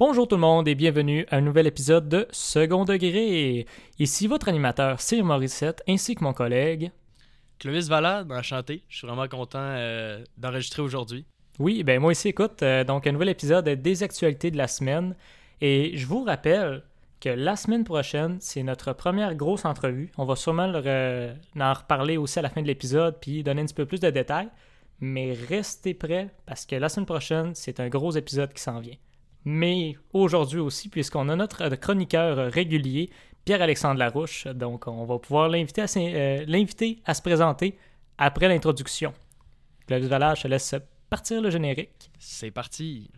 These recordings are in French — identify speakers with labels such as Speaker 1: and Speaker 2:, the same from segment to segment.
Speaker 1: Bonjour tout le monde et bienvenue à un nouvel épisode de Second Degré. Ici votre animateur Cyr Morissette ainsi que mon collègue.
Speaker 2: Clovis Valade, enchanté. Je suis vraiment content euh, d'enregistrer aujourd'hui.
Speaker 1: Oui, ben moi aussi, écoute, euh, donc un nouvel épisode des actualités de la semaine. Et je vous rappelle que la semaine prochaine, c'est notre première grosse entrevue. On va sûrement en reparler aussi à la fin de l'épisode puis donner un petit peu plus de détails. Mais restez prêts parce que la semaine prochaine, c'est un gros épisode qui s'en vient. Mais aujourd'hui aussi, puisqu'on a notre chroniqueur régulier, Pierre-Alexandre Larouche, donc on va pouvoir l'inviter à, euh, se présenter après l'introduction. Claude Valage, je laisse partir le générique.
Speaker 2: C'est parti!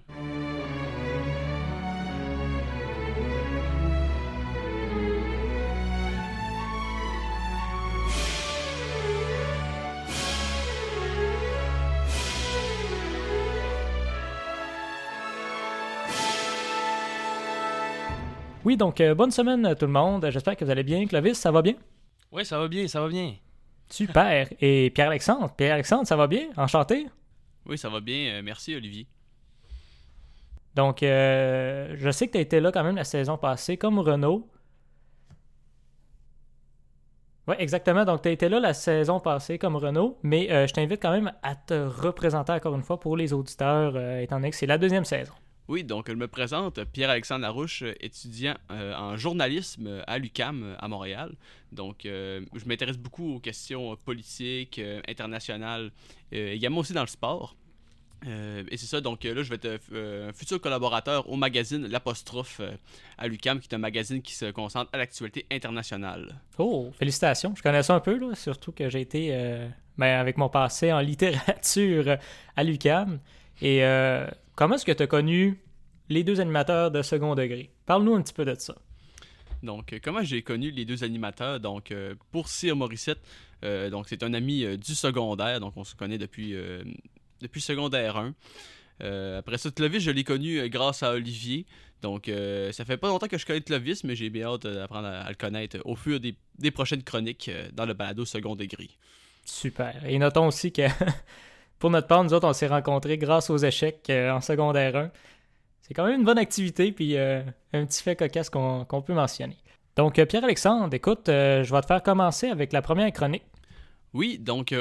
Speaker 1: Oui, donc euh, bonne semaine à tout le monde. J'espère que vous allez bien. Clovis, ça va bien?
Speaker 2: Oui, ça va bien, ça va bien.
Speaker 1: Super. Et Pierre-Alexandre, Pierre-Alexandre, ça va bien? Enchanté?
Speaker 3: Oui, ça va bien. Euh, merci, Olivier.
Speaker 1: Donc, euh, je sais que tu as été là quand même la saison passée, comme Renault. Oui, exactement. Donc, tu as été là la saison passée comme Renault, mais je t'invite quand même à te représenter encore une fois pour les auditeurs, étant donné que c'est la deuxième saison.
Speaker 3: Oui, donc je me présente, Pierre-Alexandre Larouche, étudiant euh, en journalisme à l'UCAM à Montréal. Donc je m'intéresse beaucoup aux questions politiques, euh, internationales, euh, également aussi dans le sport. et c'est ça, donc là, je vais être un futur collaborateur au magazine L'Apostrophe à l'UCAM, qui est un magazine qui se concentre à l'actualité internationale.
Speaker 1: Oh, félicitations. Je connais ça un peu, surtout que j'ai été, ben, avec mon passé en littérature à l'UCAM. Et Comment est-ce que tu as connu les deux animateurs de second degré? Parle-nous un petit peu de ça.
Speaker 3: Donc, euh, comment j'ai connu les deux animateurs? Donc, euh, pour Cyr Morissette, euh, donc c'est un ami du secondaire, donc on se connaît depuis, depuis secondaire 1. après ça, Clovis, je l'ai connu grâce à Olivier. Donc, ça fait pas longtemps que je connais Clovis, mais j'ai bien hâte d'apprendre à, le connaître au fur des, des prochaines chroniques dans le balado second degré.
Speaker 1: Super. Et notons aussi que pour notre part, nous autres, on s'est rencontrés grâce aux échecs euh, en secondaire 1. C'est quand même une bonne activité, puis euh, un petit fait cocasse qu'on peut mentionner. Donc, euh, Pierre-Alexandre, écoute, je vais te faire commencer avec la première chronique.
Speaker 3: Oui, donc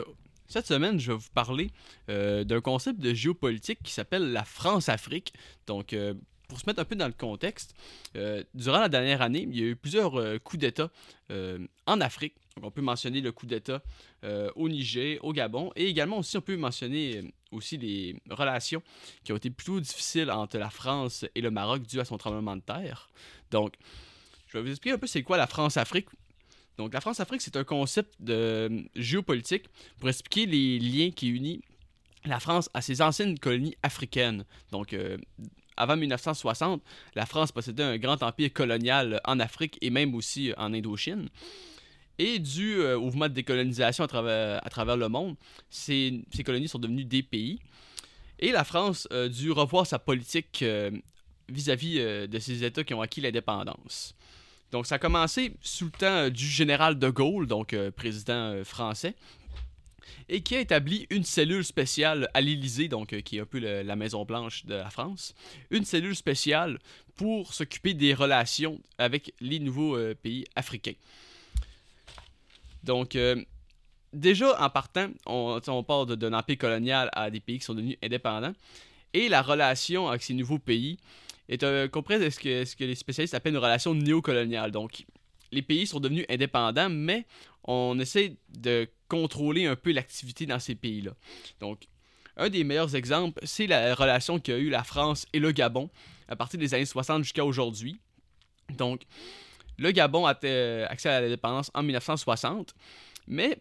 Speaker 3: cette semaine, je vais vous parler d'un concept de géopolitique qui s'appelle la France-Afrique. Donc, pour se mettre un peu dans le contexte, durant la dernière année, il y a eu plusieurs coups d'État en Afrique on peut mentionner le coup d'État euh, au Niger, au Gabon, et également aussi on peut mentionner euh, aussi les relations qui ont été plutôt difficiles entre la France et le Maroc dû à son tremblement de terre. Donc, je vais vous expliquer un peu c'est quoi la France-Afrique. Donc, la France-Afrique, c'est un concept de euh, géopolitique pour expliquer les liens qui unissent la France à ses anciennes colonies africaines. Donc, avant 1960, la France possédait un grand empire colonial en Afrique et même aussi en Indochine. Et dû euh, au mouvement de décolonisation à travers, le monde, ces, colonies sont devenues des pays. Et la France a dû revoir sa politique euh, vis-à-vis euh, de ces États qui ont acquis l'indépendance. Donc ça a commencé sous le temps du général de Gaulle, donc président français, et qui a établi une cellule spéciale à l'Élysée, donc qui est un peu la Maison Blanche de la France, une cellule spéciale pour s'occuper des relations avec les nouveaux pays africains. Donc, euh, déjà en partant, on, on part d'un empire colonial à des pays qui sont devenus indépendants. Et la relation avec ces nouveaux pays est comprise de ce que, ce que les spécialistes appellent une relation néocoloniale. Donc, les pays sont devenus indépendants, mais on essaie de contrôler un peu l'activité dans ces pays-là. Donc, un des meilleurs exemples, c'est la relation qu'a eu la France et le Gabon à partir des années 60 jusqu'à aujourd'hui. Donc, le Gabon a accès à l'indépendance en 1960, mais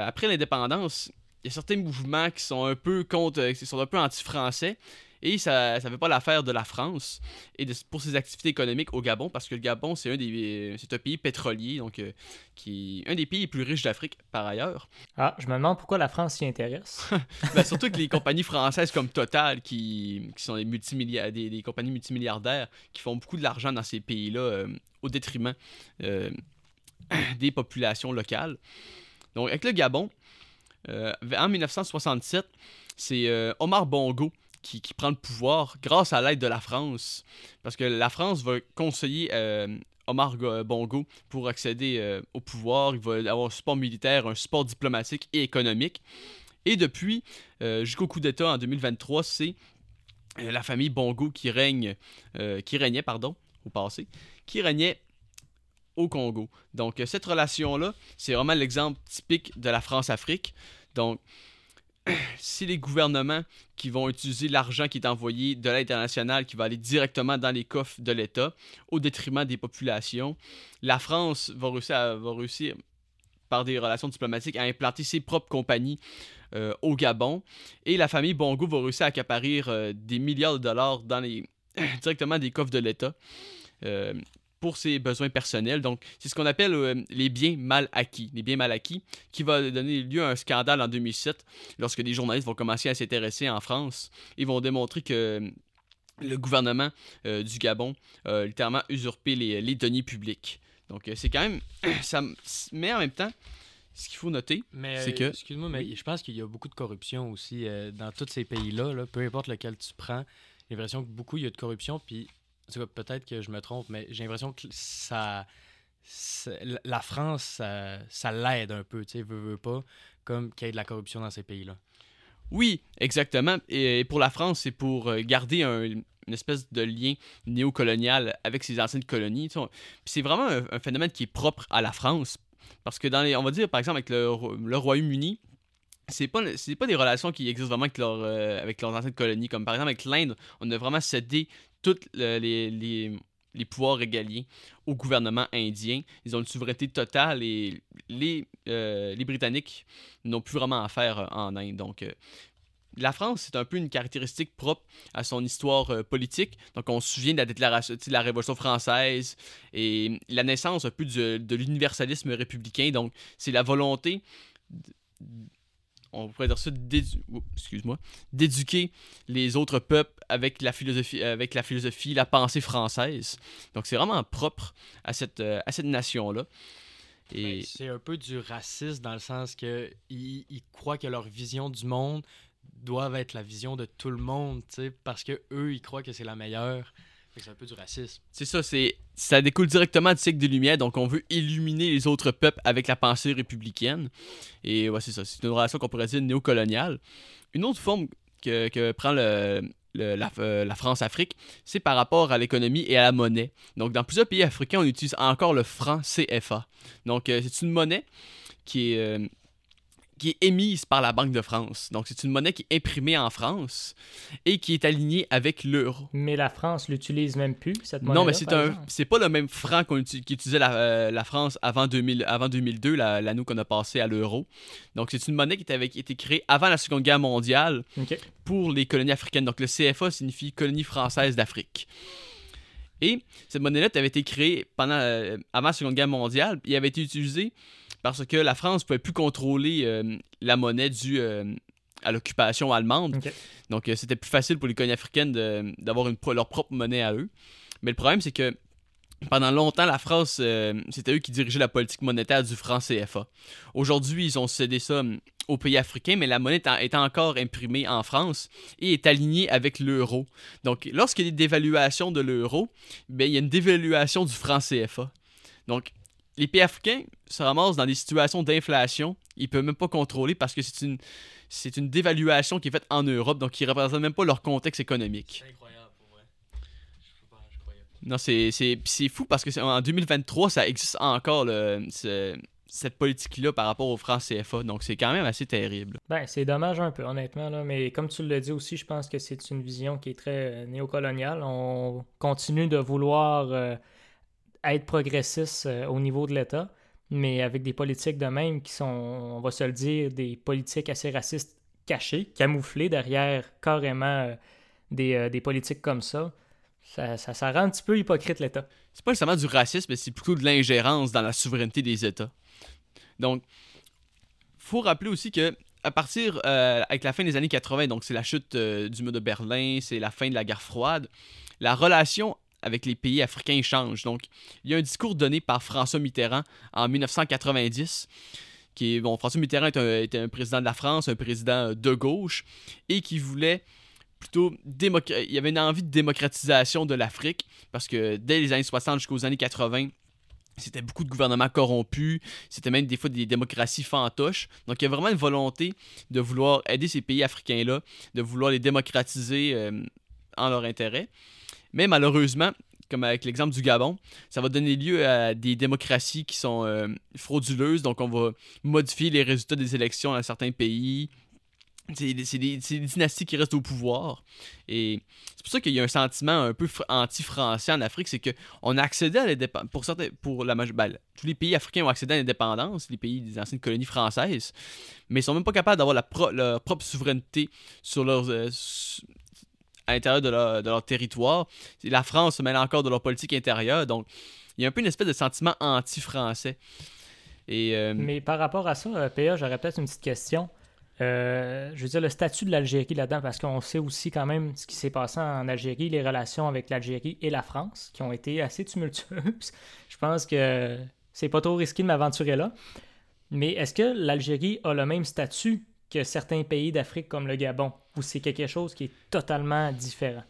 Speaker 3: après l'indépendance, y a certains mouvements qui sont un peu contre, qui sont un peu anti-français. Et ça ne fait pas l'affaire de la France et pour ses activités économiques au Gabon, parce que le Gabon, c'est un, des, c'est un pays pétrolier, donc euh, qui un des pays les plus riches d'Afrique par ailleurs.
Speaker 1: Ah, je me demande pourquoi la France s'y intéresse.
Speaker 3: ben, surtout que les compagnies françaises comme Total, qui, qui sont des, multimilliardaires, des, compagnies multimilliardaires, qui font beaucoup de l'argent dans ces pays-là euh, au détriment euh, des populations locales. Donc, avec le Gabon, en 1967, c'est Omar Bongo qui, prend le pouvoir grâce à l'aide de la France. Parce que la France va conseiller euh, Omar Go- Bongo pour accéder euh, au pouvoir. Il va avoir un support militaire, un support diplomatique et économique. Et depuis, euh, jusqu'au coup d'État en 2023, c'est euh, la famille Bongo qui règne, euh, qui régnait, pardon, au passé, qui régnait au Congo. Donc, euh, cette relation-là, c'est vraiment l'exemple typique de la France-Afrique. Donc, c'est les gouvernements qui vont utiliser l'argent qui est envoyé de l'aide internationale qui va aller directement dans les coffres de l'État au détriment des populations. La France va réussir, va réussir par des relations diplomatiques à implanter ses propres compagnies euh, au Gabon et la famille Bongo va réussir à accaparir euh, des milliards de dollars dans les directement des coffres de l'État pour ses besoins personnels. Donc, c'est ce qu'on appelle euh, les biens mal acquis. Les biens mal acquis qui va donner lieu à un scandale en 2007 lorsque des journalistes vont commencer à s'intéresser en France. Ils vont démontrer que euh, le gouvernement euh, du Gabon a littéralement usurpé les, les deniers publics. Donc, c'est quand même. ça, mais en même temps, ce qu'il faut noter, C'est que-
Speaker 2: excuse-moi, mais je pense qu'il y a beaucoup de corruption aussi euh, dans tous ces pays-là, là, peu importe lequel tu prends. J'ai l'impression que beaucoup il y a de corruption, puis peut-être que je me trompe, mais j'ai l'impression que ça, la- France, ça, l'aide un peu, tu sais, veut, veut pas, comme qu'il y ait de la corruption dans ces pays-là.
Speaker 3: Oui, exactement. Et pour la France, c'est pour euh, garder un- une espèce de lien néocolonial avec ses anciennes colonies. c'est vraiment un, phénomène qui est propre à la France. Parce que dans les, on va dire par exemple avec le, le Royaume-Uni, c'est pas pas des relations qui existent vraiment avec, euh, avec leurs anciennes colonies. Comme par exemple avec l'Inde, on a vraiment cédé tous les, les, pouvoirs régaliens au gouvernement indien. Ils ont une souveraineté totale et les, euh, Britanniques n'ont plus vraiment affaire euh, en Inde. Donc, euh, la France, c'est un peu une caractéristique propre à son histoire politique. Donc, on se souvient de la déclaration de la Révolution française et la naissance un peu de l'universalisme républicain. Donc, c'est la volonté, on pourrait dire ça, excuse-moi, d'éduquer les autres peuples avec la philosophie, avec la philosophie, la pensée française. Donc, c'est vraiment propre à cette, euh, à cette nation-là. Et
Speaker 2: Ben, C'est un peu du racisme dans le sens que ils, croient que leur vision du monde doit être la vision de tout le monde, parce que eux ils croient que c'est la meilleure. C'est un peu du racisme.
Speaker 3: C'est ça, c'est ça découle directement du siècle des Lumières, donc on veut illuminer les autres peuples avec la pensée républicaine. Et ouais, c'est ça, c'est une relation qu'on pourrait dire néocoloniale. Une autre forme que, que prend euh, la France-Afrique, c'est par rapport à l'économie et à la monnaie. Donc dans plusieurs pays africains, on utilise encore le franc CFA. Donc euh, c'est une monnaie qui est, euh, qui est émise par la Banque de France. Donc c'est une monnaie qui est imprimée en France et qui est alignée avec l'euro.
Speaker 1: Mais la France l'utilise même plus, cette monnaie
Speaker 3: Non, mais c'est un, c'est pas le même franc qu'on uti- qu'utilisait la, euh, la France avant, 2000, avant 2002, la- l'anneau qu'on a passé à l'euro. Donc, c'est une monnaie qui avait été créée avant la Seconde Guerre mondiale pour les colonies africaines. Donc, le CFA signifie Colonie française d'Afrique. Et cette monnaie-là avait été créée pendant, euh, avant la Seconde Guerre mondiale, elle avait été utilisée parce que la France ne pouvait plus contrôler euh, la monnaie due euh, à l'occupation allemande. Donc, euh, c'était plus facile pour les colonies africaines d'avoir leur propre monnaie à eux. Mais le problème, c'est que pendant longtemps, la France, c'était eux qui dirigeaient la politique monétaire du franc CFA. Aujourd'hui, ils ont cédé ça aux pays africains, mais la monnaie est encore imprimée en France et est alignée avec l'euro. Donc, lorsqu'il y a des dévaluations de l'euro, ben, il y a une dévaluation du franc CFA. Donc, les pays africains se ramassent dans des situations d'inflation. Ils ne peuvent même pas contrôler parce que c'est une, c'est une dévaluation qui est faite en Europe, donc ils ne représentent même pas leur contexte économique.
Speaker 2: C'est incroyable pour vrai. Je, je croyais pas.
Speaker 3: Non, c'est, c'est, c'est fou parce que c'est- en 2023, ça existe encore le, ce- cette politique-là par rapport au franc CFA. Donc c'est quand même assez terrible.
Speaker 1: Ben, c'est dommage un peu, honnêtement, là, mais comme tu l'as dit aussi, je pense que c'est une vision qui est très euh, néocoloniale. On continue de vouloir euh, être progressiste euh, au niveau de l'État, mais avec des politiques de même qui sont, on va se le dire, des politiques assez racistes cachées, camouflées derrière carrément euh, des, euh, des politiques comme ça. Ça, ça, rend un petit peu hypocrite l'État.
Speaker 3: C'est pas nécessairement du racisme, mais c'est plutôt de l'ingérence dans la souveraineté des États. Donc, faut rappeler aussi que à partir avec la fin des années 80, donc c'est la chute du mur de Berlin, c'est la fin de la guerre froide, la relation avec les pays africains change. Donc, il y a un discours donné par François Mitterrand en 1990 qui est, bon, François Mitterrand était un président de la France, un président de gauche, et qui voulait plutôt il y avait une envie de démocratisation de l'Afrique parce que dès les années 60 jusqu'aux années 80 c'était beaucoup de gouvernements corrompus, c'était même des fois des démocraties fantoches. Donc il y a vraiment une volonté de vouloir aider ces pays africains-là, de vouloir les démocratiser euh, en leur intérêt. Mais malheureusement, comme avec l'exemple du Gabon, ça va donner lieu à des démocraties qui sont euh, frauduleuses. Donc on va modifier les résultats des élections dans certains pays, c'est des, dynasties qui restent au pouvoir. Et c'est pour ça qu'il y a un sentiment un peu fr- anti-français en Afrique, c'est qu'on a accédé à l'indépendance. Pour, certains- pour la ben, tous les pays africains ont accédé à l'indépendance, les pays des anciennes colonies françaises, mais ils sont même pas capables d'avoir leur propre souveraineté sur leurs, euh, à l'intérieur de leur, territoire. La France se mêle encore de leur politique intérieure, donc il y a un peu une espèce de sentiment anti-français. Euh,
Speaker 1: Mais par rapport à ça, euh, PA, j'aurais peut-être une petite question. Euh, je veux dire, le statut de l'Algérie là-dedans, parce qu'on sait aussi quand même ce qui s'est passé en Algérie, les relations avec l'Algérie et la France, qui ont été assez tumultueuses. je pense que c'est pas trop risqué de m'aventurer là. Mais est-ce que l'Algérie a le même statut que certains pays d'Afrique comme le Gabon, ou c'est quelque chose qui est totalement différent?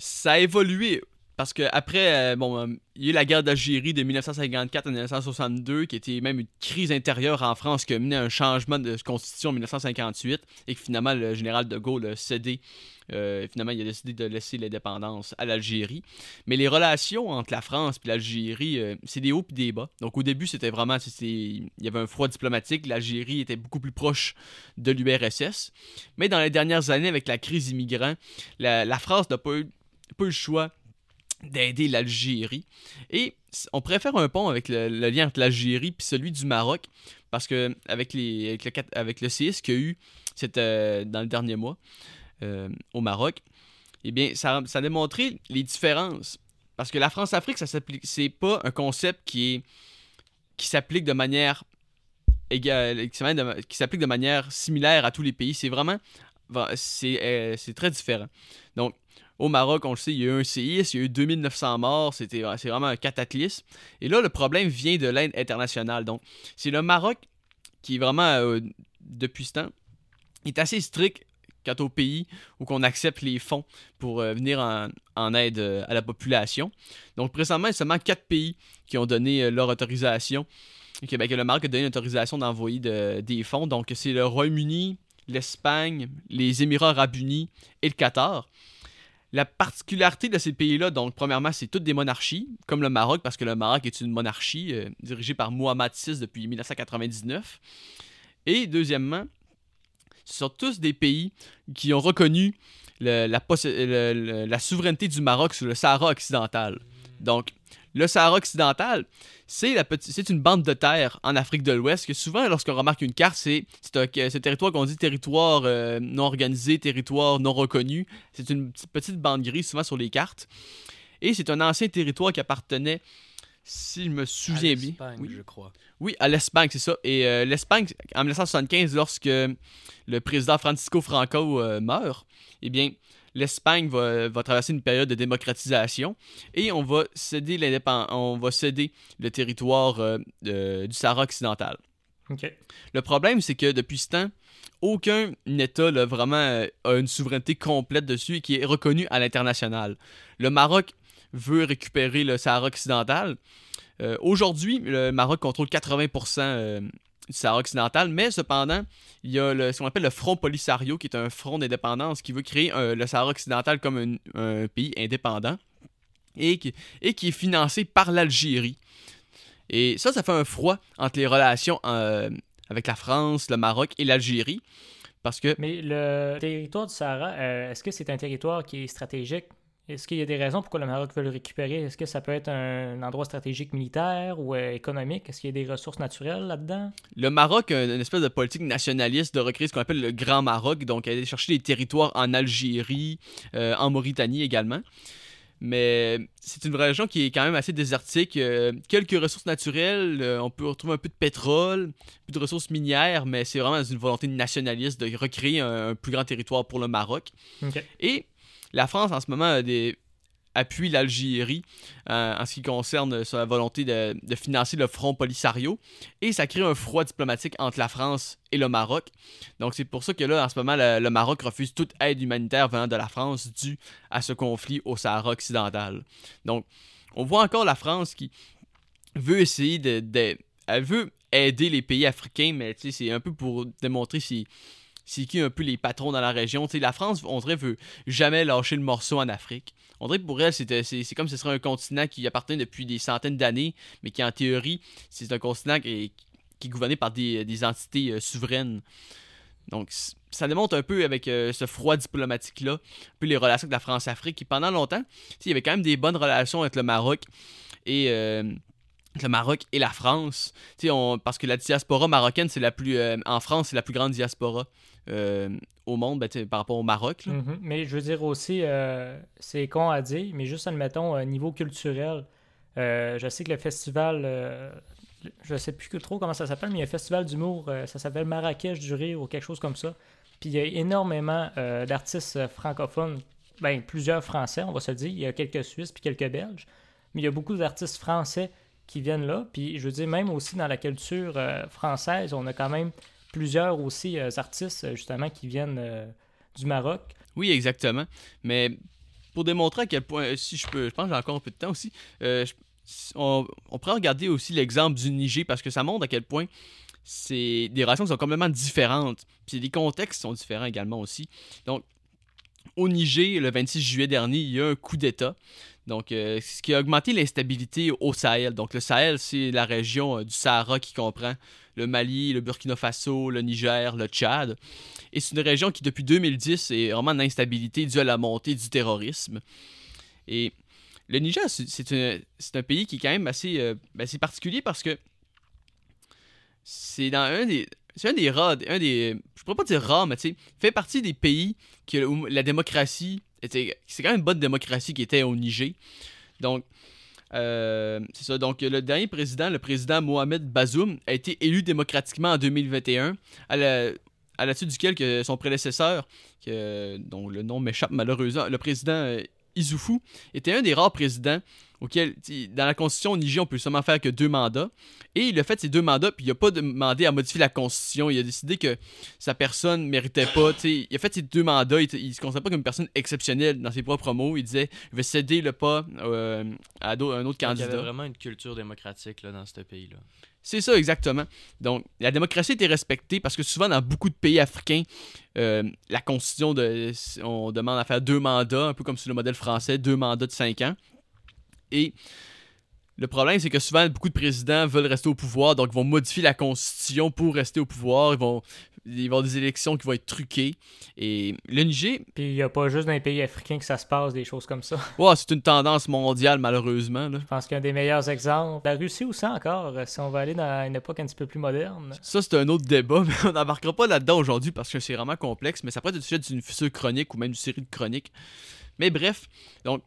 Speaker 3: ça a évolué parce que après, euh, bon, euh, il y a eu la guerre d'Algérie de 1954 à 1962, qui était même une crise intérieure en France qui a mené à un changement de constitution en 1958 et que finalement le général de Gaulle a cédé. euh, finalement, il a décidé de laisser l'indépendance à l'Algérie. Mais les relations entre la France et l'Algérie, c'est des hauts et des bas. Donc au début, c'était vraiment, il y avait un froid diplomatique. L'Algérie était beaucoup plus proche de l'URSS. Mais dans les dernières années, avec la crise immigrant, la, la France n'a pas eu, pas eu le choix d'aider l'Algérie. Et on préfère un pont avec le, lien entre l'Algérie puis celui du Maroc, parce que avec, les, avec, le, avec le qu'il y a eu euh, dans le dernier mois euh, au Maroc, eh bien, ça, ça a démontré les différences. Parce que la France-Afrique, ça s'applique, c'est pas un concept qui qui s'applique de manière égale, qui s'applique de manière similaire à tous les pays. C'est vraiment, c'est euh, c'est très différent. Donc, au Maroc, on le sait, il y a eu un séisme, il y a eu 2900 morts, c'est vraiment un cataclysme. Et là, le problème vient de l'aide internationale. Donc, c'est le Maroc qui est vraiment, euh, depuis ce temps, est assez strict quant au pays où qu'on accepte les fonds pour euh, venir en, aide euh, à la population. Donc, présentement, il y a seulement quatre pays qui ont donné leur autorisation. Que, ben, le Maroc a donné l'autorisation d'envoyer de- des fonds. Donc, c'est le Royaume-Uni, l'Espagne, les Émirats arabes unis et le Qatar. La particularité de ces pays-là, donc, premièrement, c'est toutes des monarchies, comme le Maroc, parce que le Maroc est une monarchie euh, dirigée par Mohamed VI depuis 1999. Et deuxièmement, ce sont tous des pays qui ont reconnu la souveraineté du Maroc sur le Sahara occidental. Donc, le Sahara occidental, c'est une bande de terre en Afrique de l'Ouest que souvent, lorsqu'on remarque une carte, c'est un, territoire qu'on dit territoire euh, non organisé, territoire non reconnu. C'est une petite- bande grise souvent sur les cartes. Et c'est un ancien territoire qui appartenait, si je me souviens bien.
Speaker 2: Espagne,
Speaker 3: Oui.
Speaker 2: je crois.
Speaker 3: Oui, à l'Espagne, c'est ça. Et euh, l'Espagne, en 1975, lorsque le président Francisco Franco euh, meurt, eh bien, l'Espagne va, va traverser une période de démocratisation et on va céder, on va céder le territoire euh, du Sahara occidental. Le problème, c'est que depuis ce temps, aucun État là, vraiment euh, a une souveraineté complète dessus et qui est reconnue à l'international. Le Maroc veut récupérer le Sahara occidental. Euh, Aujourd'hui, le Maroc contrôle 80% euh, du Sahara occidental, mais cependant, il y a ce qu'on appelle le Front Polisario, qui est un front d'indépendance qui veut créer euh, le Sahara occidental comme un, pays indépendant et qui, et qui est financé par l'Algérie. Et ça, ça fait un froid entre les relations euh, avec la France, le Maroc et l'Algérie. Parce que
Speaker 1: Mais le territoire du Sahara, euh, est-ce que c'est un territoire qui est stratégique? Est-ce qu'il y a des raisons pourquoi le Maroc veut le récupérer? Est-ce que ça peut être un endroit stratégique militaire ou euh, économique? Est-ce qu'il y a des ressources naturelles là-dedans?
Speaker 3: le Maroc a une espèce de politique nationaliste de recréer ce qu'on appelle le Grand Maroc, donc aller chercher des territoires en Algérie, euh, en Mauritanie également. Mais c'est une région qui est quand même assez désertique. euh, quelques ressources naturelles, euh, on peut retrouver un peu de pétrole, plus de ressources minières, mais c'est vraiment une volonté nationaliste de recréer un, un plus grand territoire pour le Maroc. Et la France, en ce moment, appuie l'Algérie euh, en ce qui concerne sa volonté de, financer le front Polisario. Et ça crée un froid diplomatique entre la France et le Maroc. Donc c'est pour ça que là, en ce moment, le, Maroc refuse toute aide humanitaire venant de la France due à ce conflit au Sahara occidental. Donc on voit encore la France qui veut essayer de... de elle veut aider les pays africains, mais c'est un peu pour démontrer si c'est qui un peu les patrons dans la région? la France, on dirait, veut jamais lâcher le morceau en Afrique. On dirait que pour elle, c'est comme si ce serait un continent qui appartient depuis des centaines d'années, mais qui en théorie, c'est un continent qui, est gouverné par des, entités euh, souveraines. Donc, ça démontre un peu avec euh, ce froid diplomatique-là, un peu les relations avec la France-Afrique, qui pendant longtemps, il y avait quand même des bonnes relations avec le Maroc et euh, le Maroc et la France. Parce que la diaspora marocaine, c'est la plus. En France, c'est la plus grande diaspora au monde ben, par rapport au Maroc.
Speaker 1: Mm-hmm. Mais je veux dire aussi, euh, c'est con à dire, mais juste admettons, au niveau culturel, je sais que le festival. je sais plus trop comment ça s'appelle, mais il y a un festival d'humour, ça s'appelle Marrakech du rire ou quelque chose comme ça. Puis il y a énormément d'artistes francophones, ben plusieurs français, on va se dire. Il y a quelques Suisses puis quelques Belges, mais il y a beaucoup d'artistes français qui viennent là. Puis je veux dire, même aussi dans la culture euh, française, on a quand même plusieurs aussi euh, artistes euh, justement qui viennent du Maroc.
Speaker 3: Oui, exactement. Mais pour démontrer à quel point, si je peux, je pense que j'ai encore un peu de temps aussi, on, pourrait regarder aussi l'exemple du Niger parce que ça montre à quel point c'est des relations sont complètement différentes. Puis les contextes sont différents également aussi. Donc, au Niger, le 26 juillet dernier, il y a un coup d'État. Donc, euh, ce qui a augmenté l'instabilité au Sahel. Donc, le Sahel, c'est la région euh, du Sahara qui comprend le Mali, le Burkina Faso, le Niger, le Tchad. Et c'est une région qui, depuis 2010, est vraiment en instabilité due à la montée du terrorisme. Et le Niger, c'est un, pays qui est quand même assez, euh, ben, particulier parce que c'est dans un des. C'est un des rares, un des. Je pourrais pas dire rares, mais tu sais, fait partie des pays que, où la démocratie c'est quand même une bonne démocratie qui était au Niger. Donc, euh, c'est ça. Donc, le dernier président, le président Mohamed Bazoum, a été élu démocratiquement en 2021, à la, à la suite duquel que son prédécesseur, que, dont le nom m'échappe malheureusement, le président Issoufou, était un des rares présidents auquel, dans la constitution au Niger, on peut seulement faire que deux mandats. Et il a fait ces deux mandats, puis il n'a pas demandé à modifier la constitution. Il a décidé que sa personne ne méritait pas. il a fait ces deux mandats. Il, ne se considère pas comme une personne exceptionnelle dans ses propres mots. Il disait il veut céder le pas euh, à un autre candidat.
Speaker 2: Il y avait vraiment une culture démocratique là, dans ce pays-là.
Speaker 3: C'est ça, exactement. Donc, la démocratie était respectée parce que souvent, dans beaucoup de pays africains, euh, la constitution, de, on demande à faire deux mandats, un peu comme sur le modèle français, deux mandats de cinq ans. Et le problème, c'est que souvent, beaucoup de présidents veulent rester au pouvoir, donc ils vont modifier la constitution pour rester au pouvoir. Ils vont, ils vont avoir des élections qui vont être truquées. Et Niger.
Speaker 1: Puis il n'y a pas juste dans les pays africains que ça se passe, des choses comme ça.
Speaker 3: Ouais, c'est une tendance mondiale, malheureusement.
Speaker 1: Je pense qu'un des meilleurs exemples, la Russie aussi encore, si on va aller dans une époque un petit peu plus moderne.
Speaker 3: Ça, c'est un autre débat, mais on n'embarquera pas là-dedans aujourd'hui parce que c'est vraiment complexe. Mais ça pourrait être le sujet d'une future chronique ou même d'une série de chroniques. Mais bref, donc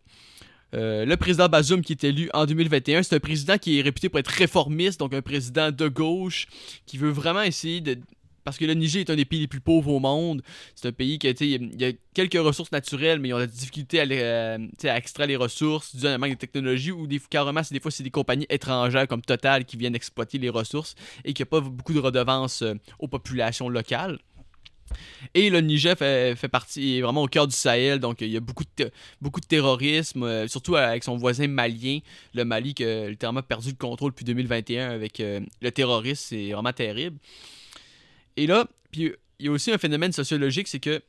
Speaker 3: euh, le président Bazoum qui est élu en 2021, c'est un président qui est réputé pour être réformiste, donc un président de gauche qui veut vraiment essayer de parce que le Niger est un des pays les plus pauvres au monde. C'est un pays qui y a quelques ressources naturelles, mais ils ont la difficulté à, euh, à extraire les ressources dû à un manque de technologie ou des, carrément, des fois, c'est des compagnies étrangères comme Total qui viennent exploiter les ressources et qui n'ont pas beaucoup de redevances euh, aux populations locales. Et le Niger fait, partie, est vraiment au cœur du Sahel, donc il y a beaucoup de, beaucoup de terrorisme, euh, surtout avec son voisin malien, le Mali qui a littéralement perdu le contrôle depuis 2021 avec le terrorisme, c'est vraiment terrible. Et là, puis il y a aussi un phénomène sociologique, c'est que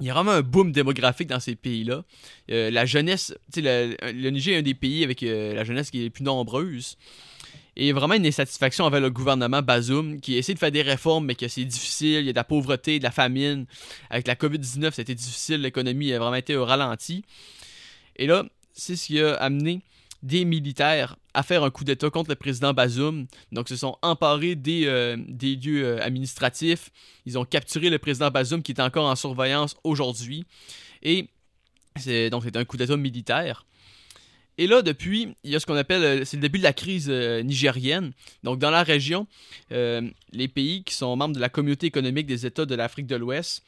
Speaker 3: il y a vraiment un boom démographique dans ces pays-là. Euh, la jeunesse, tu sais, le, le, Niger est un des pays avec la jeunesse qui est plus nombreuse et vraiment une insatisfaction avec le gouvernement Bazoum qui essaie de faire des réformes mais que c'est difficile, il y a de la pauvreté, de la famine. Avec la COVID-19, c'était difficile, l'économie a vraiment été au ralenti. Et là, c'est ce qui a amené des militaires à faire un coup d'État contre le président Bazoum. Donc, ils se sont emparés des, euh, lieux euh, administratifs. Ils ont capturé le président Bazoum qui est encore en surveillance aujourd'hui. Et c'est donc c'est un coup d'État militaire. Et là, depuis, il y a ce qu'on appelle, euh, c'est le début de la crise nigérienne. Donc, dans la région, les pays qui sont membres de la communauté économique des États de l'Afrique de l'Ouest,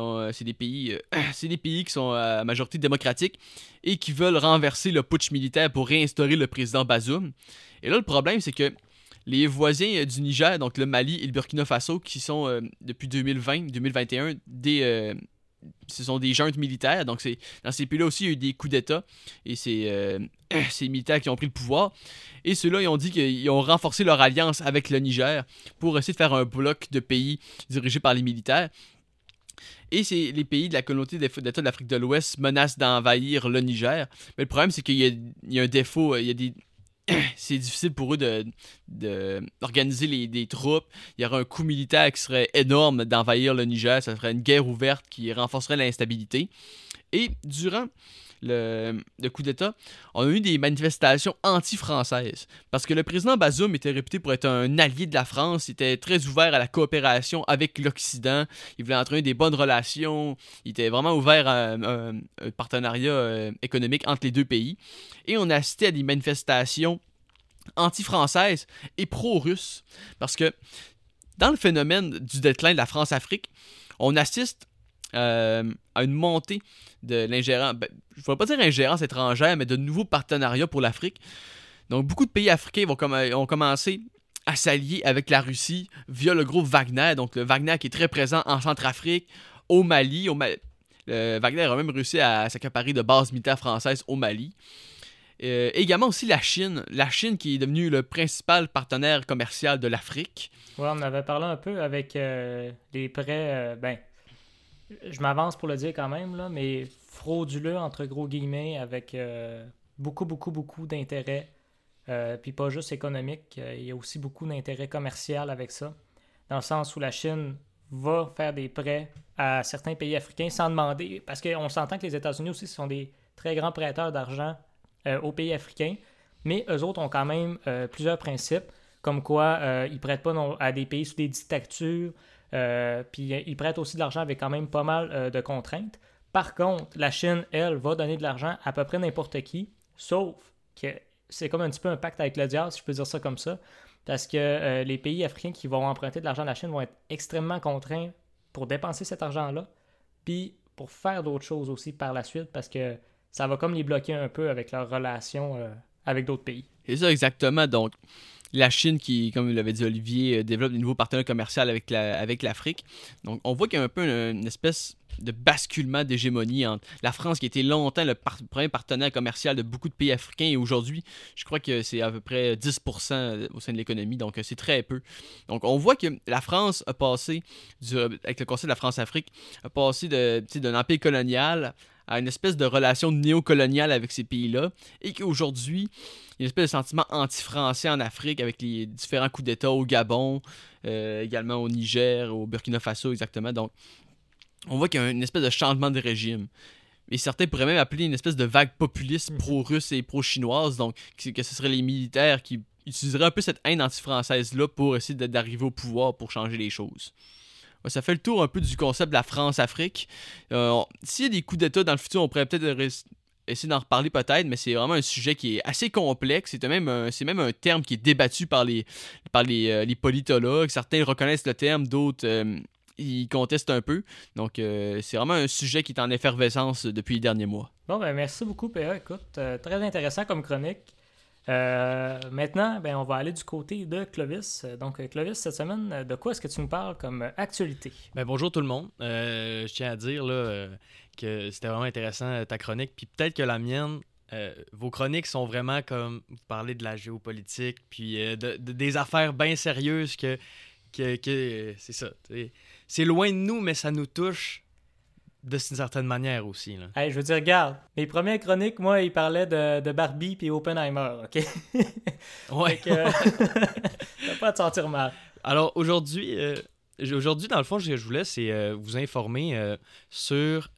Speaker 3: euh, c'est des pays, euh, c'est des pays qui sont à majorité démocratique et qui veulent renverser le putsch militaire pour réinstaurer le président Bazoum. Et là, le problème, c'est que les voisins du Niger, donc le Mali et le Burkina Faso, qui sont depuis 2020-2021 des, ce sont des juntes militaires. Donc, c'est dans ces pays-là aussi, il y a eu des coups d'État. Et c'est euh, ces militaires qui ont pris le pouvoir. Et ceux-là, ils ont dit qu'ils ont renforcé leur alliance avec le Niger pour essayer de faire un bloc de pays dirigés par les militaires. Et les pays de la communauté d'État de l'Afrique de l'Ouest menacent d'envahir le Niger. Mais le problème, c'est qu'il y, a un défaut. Il y a des, c'est difficile pour eux de, d'organiser les, des troupes. Il y aurait un coup militaire qui serait énorme d'envahir le Niger. Ça ferait une guerre ouverte qui renforcerait l'instabilité. Et durant le, coup d'État, on a eu des manifestations anti-françaises. Parce que le président Bazoum était réputé pour être un allié de la France, il était très ouvert à la coopération avec l'Occident, il voulait entraîner des bonnes relations, il était vraiment ouvert à, un, partenariat euh, économique entre les deux pays. Et on a à des manifestations anti-françaises et pro-russes. Parce que dans le phénomène du déclin de la France-Afrique, on assiste euh, à une montée de l'ingérence, ben, je ne vais pas dire ingérence étrangère, mais de nouveaux partenariats pour l'Afrique. Donc, beaucoup de pays africains vont ont commencé à s'allier avec la Russie via le groupe Wagner. Donc, le Wagner qui est très présent en Centrafrique, au Mali. Au Wagner a même réussi à s'accaparer de bases militaires françaises au Mali. Euh, également aussi la Chine. La Chine qui est devenue le principal partenaire commercial de l'Afrique.
Speaker 1: Oui, on avait parlé un peu avec euh, les prêts. ben, je m'avance pour le dire quand même, là, mais frauduleux, entre gros guillemets, avec euh, beaucoup, beaucoup, beaucoup d'intérêts. Euh, puis pas juste économique, euh, il y a aussi beaucoup d'intérêts commercial avec ça. Dans le sens où la Chine va faire des prêts à certains pays africains sans demander, parce qu'on s'entend que les États-Unis aussi sont des très grands prêteurs d'argent aux pays africains, mais eux autres ont quand même plusieurs principes, comme quoi ils prêtent pas à des pays sous des dictatures, puis ils prêtent aussi de l'argent avec quand même pas mal euh, de contraintes. Par contre, la Chine, elle, va donner de l'argent à peu près n'importe qui, sauf que c'est comme un petit peu un pacte avec le diable, si je peux dire ça comme ça, parce que euh, les pays africains qui vont emprunter de l'argent à la Chine vont être extrêmement contraints pour dépenser cet argent-là, puis pour faire d'autres choses aussi par la suite, parce que ça va comme les bloquer un peu avec leurs relations avec d'autres pays.
Speaker 3: C'est ça exactement. Donc, la Chine qui, comme l'avait dit Olivier, euh, développe des nouveaux partenaires commerciaux avec, la, avec l'Afrique. Donc on voit qu'il y a un peu une, espèce de basculement d'hégémonie entre la France qui était longtemps le premier partenaire commercial de beaucoup de pays africains et aujourd'hui, je crois que c'est à peu près 10% au sein de l'économie, donc euh, c'est très peu. Donc on voit que la France a passé, avec le Conseil de la France-Afrique, a passé de, d'un empire colonial à une espèce de relation néocoloniale avec ces pays-là, et qu'aujourd'hui, il y a une espèce de sentiment anti-français en Afrique avec les différents coups d'État au Gabon, euh, également au Niger, au Burkina Faso exactement. Donc, on voit qu'il y a une espèce de changement de régime. Et certains pourraient même appeler une espèce de vague populiste mhm. pro-russe et pro-chinoise, donc que ce seraient les militaires qui utiliseraient un peu cette haine anti-française-là pour essayer d'arriver au pouvoir pour changer les choses ça fait le tour un peu du concept de la France-Afrique. Euh, s'il y a des coups d'État dans le futur, on pourrait peut-être essayer d'en reparler peut-être, mais c'est vraiment un sujet qui est assez complexe. C'est même, un, terme qui est débattu par les, par les, euh, politologues. Certains reconnaissent le terme, d'autres euh, ils contestent un peu. Donc c'est vraiment un sujet qui est en effervescence depuis les derniers mois.
Speaker 1: Bon, ben merci beaucoup, PA. Écoute, très intéressant comme chronique. Euh, maintenant, ben, on va aller du côté de Clovis. Donc, Clovis, cette semaine, de quoi est-ce que tu nous parles comme actualité?
Speaker 2: Ben, bonjour tout le monde. Euh, je tiens à dire là, que c'était vraiment intéressant ta chronique. Puis peut-être que la mienne, euh, vos chroniques sont vraiment comme vous parlez de la géopolitique, puis de, des affaires bien sérieuses que, que, que c'est ça. C'est loin de nous, mais ça nous touche de une certaine manière aussi.
Speaker 1: Là. je veux dire, regarde, mes premières chroniques, moi, ils parlaient de, de Barbie puis Oppenheimer, OK?
Speaker 2: ouais.
Speaker 1: Donc, euh, pas te sentir mal.
Speaker 2: Alors, aujourd'hui, euh, aujourd'hui, dans le fond, ce que je voulais, c'est euh, vous informer sur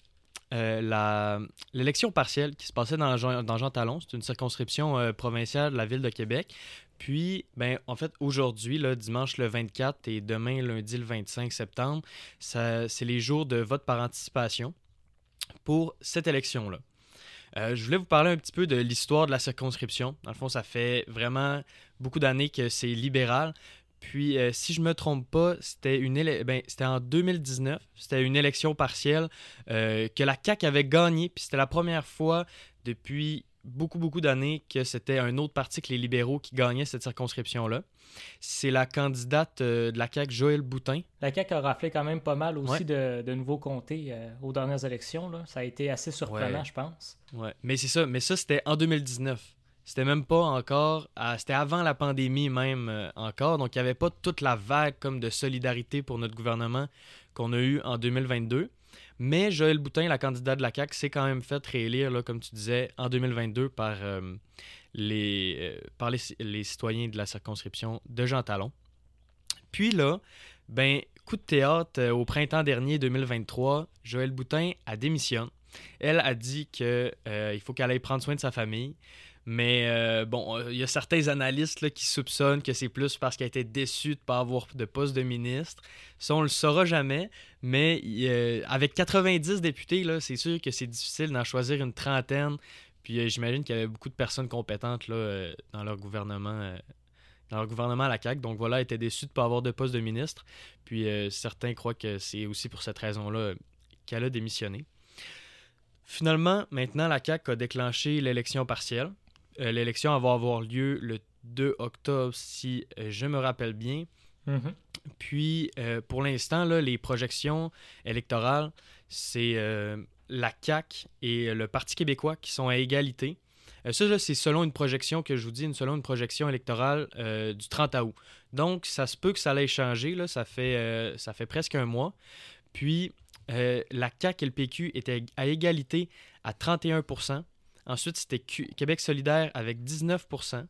Speaker 2: la, l'élection partielle qui se passait dans, dans Jean Talon. C'est une circonscription provinciale de la ville de Québec. Puis, ben, en fait, aujourd'hui, dimanche le 24 et demain, lundi le 25 septembre, c'est les jours de vote par anticipation pour cette élection-là. Euh, je voulais vous parler un petit peu de l'histoire de la circonscription. Dans le fond, ça fait vraiment beaucoup d'années que c'est libéral. Puis, euh, si je me trompe pas, c'était ben, en 2019. C'était une élection partielle euh, que la CAQ avait gagnée. Puis, c'était la première fois depuis beaucoup, beaucoup d'années que c'était un autre parti que les libéraux qui gagnait cette circonscription-là. C'est la candidate euh, de la CAQ, Joël Boutin.
Speaker 1: La CAQ a raflé quand même pas mal aussi
Speaker 2: Ouais.
Speaker 1: de, de nouveaux comtés euh, aux dernières élections. Là. Ça a été assez surprenant,
Speaker 2: Ouais.
Speaker 1: je pense.
Speaker 2: Ouais. Mais c'est ça. Mais ça, c'était en 2019. C'était même pas encore. C'était avant la pandémie, même euh, encore. Donc, il n'y avait pas toute la vague comme de solidarité pour notre gouvernement qu'on a eu en 2022. Mais Joël Boutin, la candidate de la CAQ, s'est quand même fait réélire, là, comme tu disais, en 2022 par, euh, les, euh, par les, les citoyens de la circonscription de Jean Talon. Puis là, ben, coup de théâtre, euh, au printemps dernier 2023, Joël Boutin a démissionne. Elle a dit que euh, il faut qu'elle aille prendre soin de sa famille. Mais euh, bon, euh, il y a certains analystes là, qui soupçonnent que c'est plus parce qu'elle était déçue de ne pas avoir de poste de ministre. Ça, on le saura jamais. Mais euh, avec 90 députés, c'est sûr que c'est difficile d'en choisir une trentaine. Puis j'imagine qu'il y avait beaucoup de personnes compétentes là, dans leur gouvernement. dans leur gouvernement à la CAQ. Donc voilà, était déçue de ne pas avoir de poste de ministre. Puis certains croient que c'est aussi pour cette raison-là qu'elle a démissionné. Finalement, maintenant, la CAQ a déclenché l'élection partielle. Euh, l'élection va avoir lieu le 2 octobre, si euh, je me rappelle bien.
Speaker 1: Mhm.
Speaker 2: Puis, euh, pour l'instant, les projections électorales, c'est euh, la CAQ et le Parti québécois qui sont à égalité. Euh, ça, c'est selon une projection que je vous dis, une, selon une projection électorale du 30 août. Donc, ça se peut que ça allait changer. Là, ça, fait, ça fait presque un mois. Puis, la CAQ et le PQ étaient à égalité à 31 Ensuite, c'était Québec solidaire avec 19%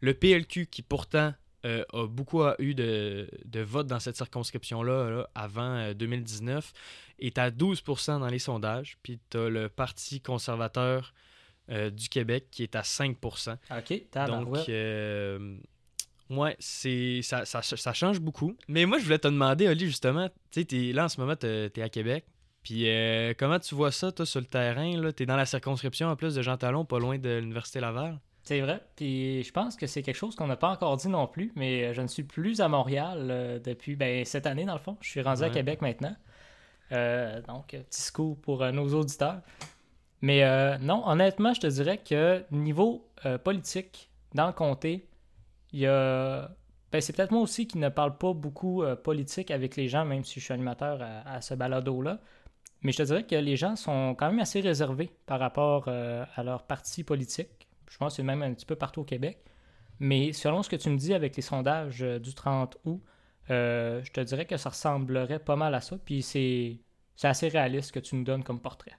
Speaker 2: Le PLQ, qui pourtant euh, a beaucoup eu de, de votes dans cette circonscription-là là, avant euh, 2019, est à 12% dans les sondages. Puis tu as le Parti conservateur euh, du Québec qui est à 5
Speaker 1: OK,
Speaker 2: Donc, euh, ouais, c'est, ça, ça, ça change beaucoup. Mais moi, je voulais te demander, Oli, justement, tu sais, là en ce moment, tu es à Québec. Puis euh, comment tu vois ça, toi, sur le terrain? Tu es dans la circonscription en plus de Jean Talon, pas loin de l'Université Laval.
Speaker 1: C'est vrai. Puis je pense que c'est quelque chose qu'on n'a pas encore dit non plus, mais je ne suis plus à Montréal euh, depuis ben, cette année, dans le fond. Je suis rendu à. Québec maintenant. Euh, donc, euh, petit scoop pour euh, nos auditeurs. Mais euh, non, honnêtement, je te dirais que niveau euh, politique, dans le comté, il y a. Ben, c'est peut-être moi aussi qui ne parle pas beaucoup euh, politique avec les gens, même si je suis animateur à, à ce balado-là. Mais je te dirais que les gens sont quand même assez réservés par rapport euh, à leur parti politique. Je pense que c'est même un petit peu partout au Québec. Mais selon ce que tu me dis avec les sondages euh, du 30 août, euh, je te dirais que ça ressemblerait pas mal à ça. Puis c'est c'est assez réaliste ce que tu nous donnes comme portrait.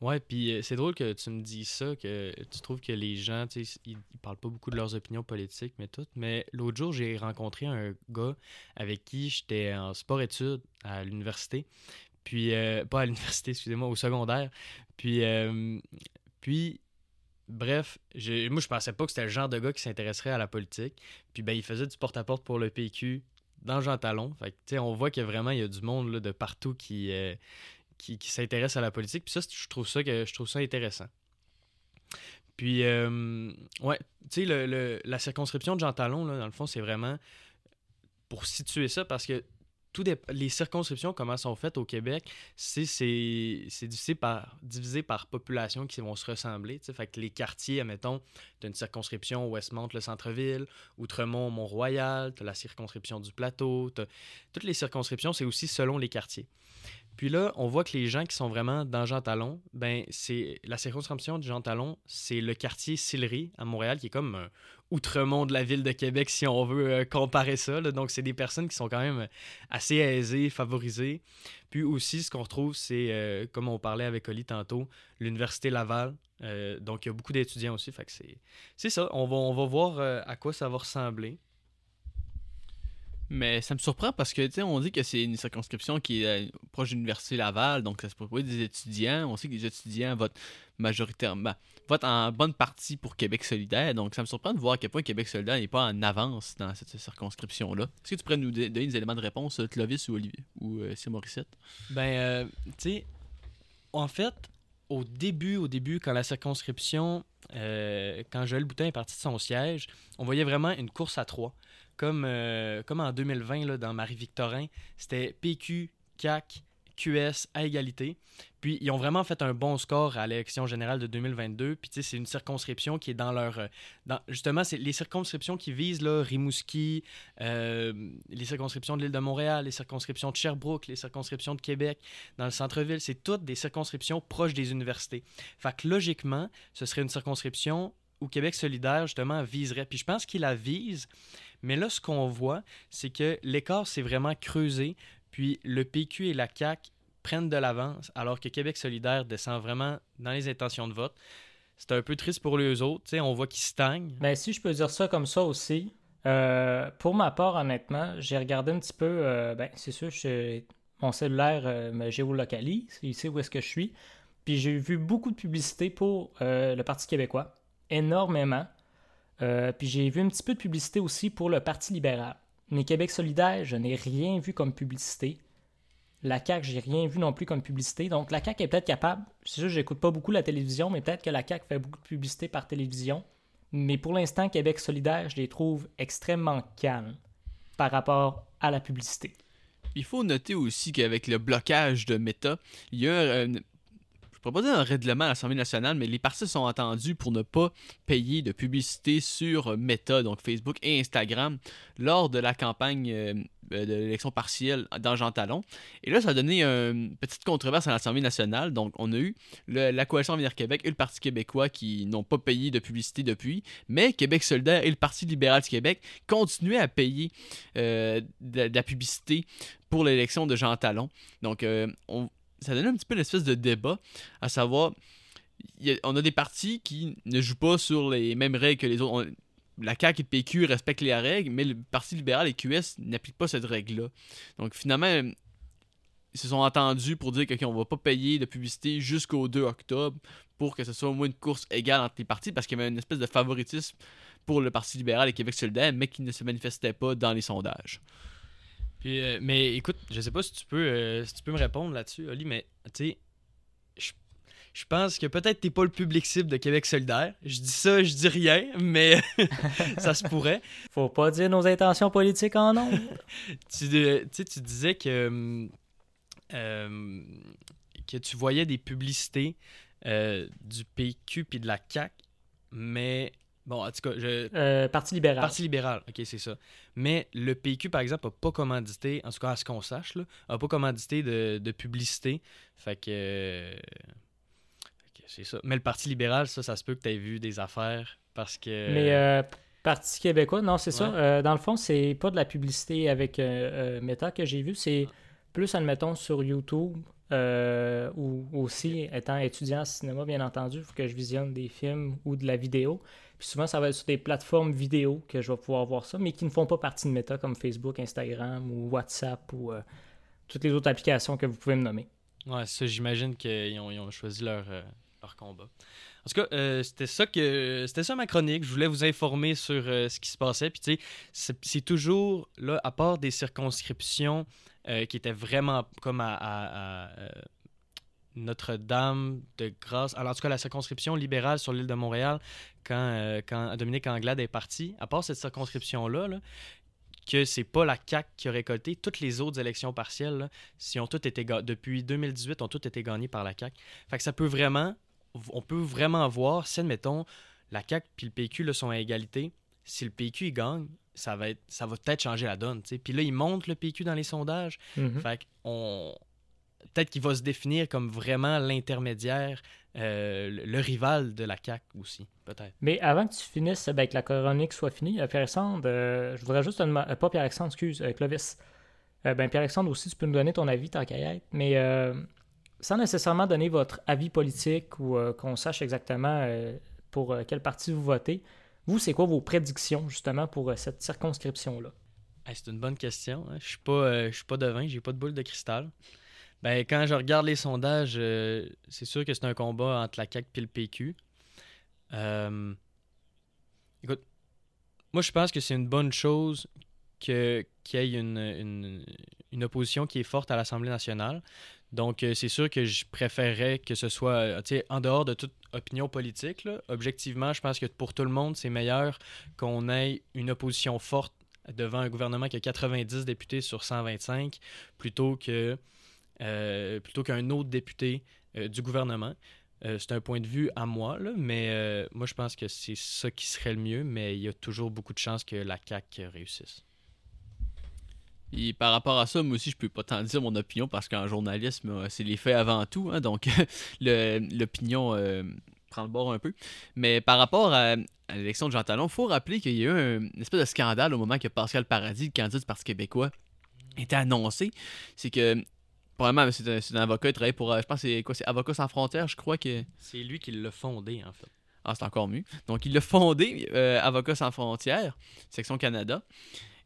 Speaker 2: Ouais, puis c'est drôle que tu me dises ça, que tu trouves que les gens, tu sais, ils, ils parlent pas beaucoup de leurs opinions politiques, mais tout. Mais l'autre jour, j'ai rencontré un gars avec qui j'étais en sport-études à l'université. Puis, euh, pas à l'université, excusez-moi, au secondaire. Puis, euh, puis bref, moi, je pensais pas que c'était le genre de gars qui s'intéresserait à la politique. Puis, ben, il faisait du porte-à-porte pour le PQ dans Jean Talon. Fait que, on voit que vraiment, il y a du monde là, de partout qui. euh, qui, qui s'intéresse à la politique. Puis ça, je trouve ça, que, je trouve ça intéressant. Puis, euh, ouais, tu sais, le, le- la circonscription de Jean Talon, là, dans le fond, c'est vraiment pour situer ça parce que tout les circonscriptions, comment sont faites au Québec, c'est divisé par, divisé par population qui vont se ressembler. Fait que les quartiers, admettons, tu as une circonscription Westmont, le centre-ville, Outremont, Mont-Royal, tu as la circonscription du Plateau. Toutes les circonscriptions, c'est aussi selon les quartiers. Puis là, on voit que les gens qui sont vraiment dans Jean Talon, ben c'est la circonscription de Jean Talon, c'est le quartier Sillery à Montréal qui est comme un outremont de la ville de Québec si on veut euh, comparer ça. Donc c'est des personnes qui sont quand même assez aisées, favorisées. Puis aussi ce qu'on retrouve c'est euh, comme on parlait avec Oli tantôt, l'université Laval. Euh, donc il y a beaucoup d'étudiants aussi, fait que c'est ça. On va on va voir euh, à quoi ça va ressembler.
Speaker 3: Mais ça me surprend parce que, tu sais, on dit que c'est une circonscription qui est euh, proche de l'Université Laval, donc ça se pourrait des étudiants. On sait que les étudiants votent majoritairement, votent en bonne partie pour Québec solidaire, donc ça me surprend de voir à quel point Québec solidaire n'est pas en avance dans cette circonscription-là. Est-ce que tu pourrais nous donner des éléments de réponse, euh, Clovis ou Olivier, ou euh, Sim Morissette?
Speaker 2: Ben, euh, tu sais, en fait, au début, au début, quand la circonscription, euh, quand Joël Boutin est parti de son siège, on voyait vraiment une course à trois. Comme, euh, comme en 2020, là, dans Marie-Victorin, c'était PQ, CAC, QS à égalité. Puis ils ont vraiment fait un bon score à l'élection générale de 2022. Puis tu sais, c'est une circonscription qui est dans leur. euh, Dans, justement, c'est les circonscriptions qui visent là, Rimouski, euh, les circonscriptions de l'île de Montréal, les circonscriptions de Sherbrooke, les circonscriptions de Québec, dans le centre-ville. C'est toutes des circonscriptions proches des universités. Fait que logiquement, ce serait une circonscription où Québec solidaire, justement, viserait. Puis je pense qu'il la vise. Mais là, ce qu'on voit, c'est que l'écart s'est vraiment creusé. Puis le PQ et la CAQ prennent de l'avance, alors que Québec solidaire descend vraiment dans les intentions de vote. C'est un peu triste pour les autres. on voit qu'ils stagnent.
Speaker 1: Ben, si je peux dire ça comme ça aussi, euh, pour ma part, honnêtement, j'ai regardé un petit peu. euh, ben, c'est sûr, mon cellulaire euh, me géolocalise, il sait où est-ce que je suis. Puis j'ai vu beaucoup de publicité pour le Parti québécois, énormément. Euh, puis j'ai vu un petit peu de publicité aussi pour le Parti libéral. Mais Québec solidaire, je n'ai rien vu comme publicité. La CAQ, j'ai rien vu non plus comme publicité. Donc la CAQ est peut-être capable. C'est sûr, j'écoute pas beaucoup la télévision, mais peut-être que la CAQ fait beaucoup de publicité par télévision. Mais pour l'instant, Québec solidaire, je les trouve extrêmement calmes par rapport à la publicité.
Speaker 3: Il faut noter aussi qu'avec le blocage de Meta, il y a je pourrais pas dire un règlement à l'Assemblée nationale, mais les partis sont entendus pour ne pas payer de publicité sur Meta, donc Facebook et Instagram, lors de la campagne euh, de l'élection partielle dans Jean Talon. Et là, ça a donné une petite controverse à l'Assemblée nationale. Donc, on a eu la Coalition Avenir Québec et le Parti québécois qui n'ont pas payé de publicité depuis, mais Québec solidaire et le Parti libéral du Québec continuaient à payer euh, de, la publicité pour l'élection de Jean Talon. Donc, euh, on- ça donne un petit peu une espèce de débat, à savoir, on a des partis qui ne jouent pas sur les mêmes règles que les autres. La CAQ et le PQ respectent les règles, mais le Parti libéral et QS n'appliquent pas cette règle-là. Donc, finalement, ils se sont entendus pour dire que OK, on va pas payer de publicité jusqu'au 2 octobre pour que ce soit au moins une course égale entre les partis, parce qu'il y avait une espèce de favoritisme pour le Parti libéral et Québec solidaire, mais qui ne se manifestait pas dans les sondages.
Speaker 2: Puis, euh, mais écoute, je sais pas si tu peux, euh, si tu peux me répondre là-dessus, Oli, mais tu sais, je- je pense que peut-être t'es pas le public cible de Québec solidaire. Je dis ça, je dis rien, mais ça se pourrait.
Speaker 1: Faut pas dire nos intentions politiques en nom.
Speaker 2: Tu, euh, tu sais, tu disais que, euh, que tu voyais des publicités du PQ puis de la CAQ, mais bon, en tout cas, je,
Speaker 1: Euh, Parti libéral.
Speaker 2: Parti libéral, ok, c'est ça. Mais le PQ, par exemple, n'a pas commandité, en tout cas à ce qu'on sache, là, a pas commandité de, de publicité. Fait que. euh, fait que c'est ça. Mais le Parti libéral, ça, ça se peut que tu aies vu des affaires parce que.
Speaker 1: Mais euh, Parti québécois, non, c'est ça. Euh, dans le fond, c'est pas de la publicité avec Meta que j'ai vu, c'est plus, admettons, sur YouTube euh, ou aussi, étant étudiant en cinéma, bien entendu, il faut que je visionne des films ou de la vidéo. Puis souvent, ça va être sur des plateformes vidéo que je vais pouvoir voir ça, mais qui ne font pas partie de Meta, comme Facebook, Instagram ou WhatsApp ou euh, toutes les autres applications que vous pouvez me nommer.
Speaker 2: Ouais, ça, j'imagine qu'ils ont, choisi leur, euh, leur combat. En tout cas, euh, c'était ça que c'était ça ma chronique. Je voulais vous informer sur ce qui se passait. Puis tu sais, c'est, toujours là, à part des circonscriptions qui étaient vraiment comme à, à- Notre-Dame de Grâce. Alors, en tout cas, la circonscription libérale sur l'île de Montréal, quand, euh, quand Dominique Anglade est parti, à part cette circonscription-là, là, que c'est pas la CAQ qui a récolté, toutes les autres élections partielles, là, si ont toutes été depuis 2018, ont toutes été gagnées par la CAQ. Fait que ça peut vraiment, on peut vraiment voir, si admettons, la CAQ puis le PQ là, sont à égalité, si le PQ il gagne, ça va être, ça va peut-être changer la donne. Puis là, il monte le PQ dans les sondages. Fait qu'on peut-être qu'il va se définir comme vraiment l'intermédiaire, euh, le, rival de la CAQ aussi, peut-être.
Speaker 1: Mais avant que tu finisses, ben, que la chronique soit finie, euh, Pierre-Alexandre, euh, je voudrais juste demander, pas Pierre-Alexandre, excuse, Clovis. Ben, Pierre-Alexandre aussi, tu peux nous donner ton avis tant qu'à y être, mais sans nécessairement donner votre avis politique ou qu'on sache exactement pour quel parti vous votez, vous, c'est quoi vos prédictions justement pour cette circonscription-là?
Speaker 2: Hey, c'est une bonne question. hein. Je suis pas, euh, je suis pas devin, j'ai pas de boule de cristal. Ben, quand je regarde les sondages, euh, c'est sûr que c'est un combat entre la CAQ et le PQ. Euh, écoute, moi je pense que c'est une bonne chose qu'il y ait une, une, opposition qui est forte à l'Assemblée nationale. Donc euh, c'est sûr que je préférerais que ce soit en dehors de toute opinion politique. Objectivement, je pense que pour tout le monde, c'est meilleur qu'on ait une opposition forte devant un gouvernement qui a 90 députés sur 125 plutôt que plutôt qu'un autre député euh, du gouvernement. Euh, c'est un point de vue à moi, mais moi je pense que c'est ça qui serait le mieux, mais il y a toujours beaucoup de chances que la CAQ réussisse.
Speaker 3: Et par rapport à ça, moi aussi, je peux pas t'en dire mon opinion parce qu'en journalisme, c'est les faits avant tout. Hein, donc, l'opinion prend le bord un peu. Mais par rapport à, l'élection de Jean Talon, il faut rappeler qu'il y a eu une espèce de scandale au moment que Pascal Paradis, candidat du Parti québécois, était annoncé. C'est que Probablement, c'est un, avocat, il travaille pour, euh, je pense, c'est quoi, c'est Avocat sans frontières, je crois que...
Speaker 2: C'est lui qui l'a fondé, en fait.
Speaker 3: Ah, c'est encore mieux. Donc, il l'a fondé, euh, Avocat sans frontières, section Canada.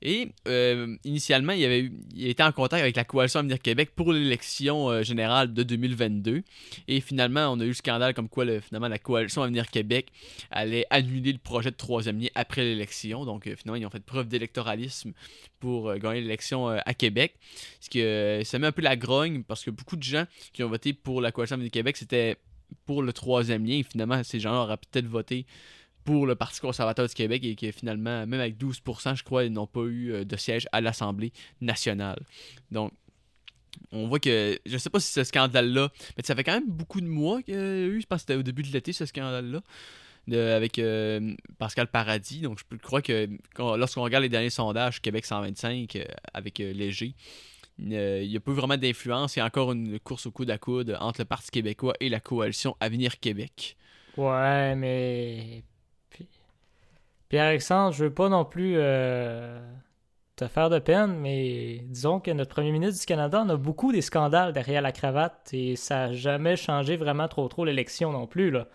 Speaker 3: Et euh, initialement, il, avait il était en contact avec la Coalition Avenir Québec pour l'élection euh, générale de 2022. Et finalement, on a eu le scandale comme quoi finalement la Coalition Avenir Québec allait annuler le projet de troisième lien après l'élection. Donc euh, finalement, ils ont fait preuve d'électoralisme pour gagner l'élection à Québec. Ce que ça met un peu la grogne parce que beaucoup de gens qui ont voté pour la Coalition Avenir Québec, c'était pour le troisième lien. Finalement, ces gens-là auraient peut-être voté pour le Parti conservateur du Québec et qui finalement, même avec 12%, je crois, ils n'ont pas eu euh, de siège à l'Assemblée nationale. Donc, on voit que, je sais pas si ce scandale-là, mais ça fait quand même beaucoup de mois qu'il y a eu, je pense que c'était au début de l'été, ce scandale-là. avec euh, Pascal Paradis. Donc, je crois que lorsqu'on regarde les derniers sondages, Québec 125 euh, avec Léger, il n'y a pas vraiment d'influence. Il y a encore une course au coude à coude entre le Parti québécois et la coalition Avenir Québec.
Speaker 1: Ouais, mais Pierre-Alexandre, je veux pas non plus euh, te faire de peine, mais disons que notre premier ministre du Canada en a beaucoup des scandales derrière la cravate et ça n'a jamais changé vraiment trop trop l'élection non plus. Là.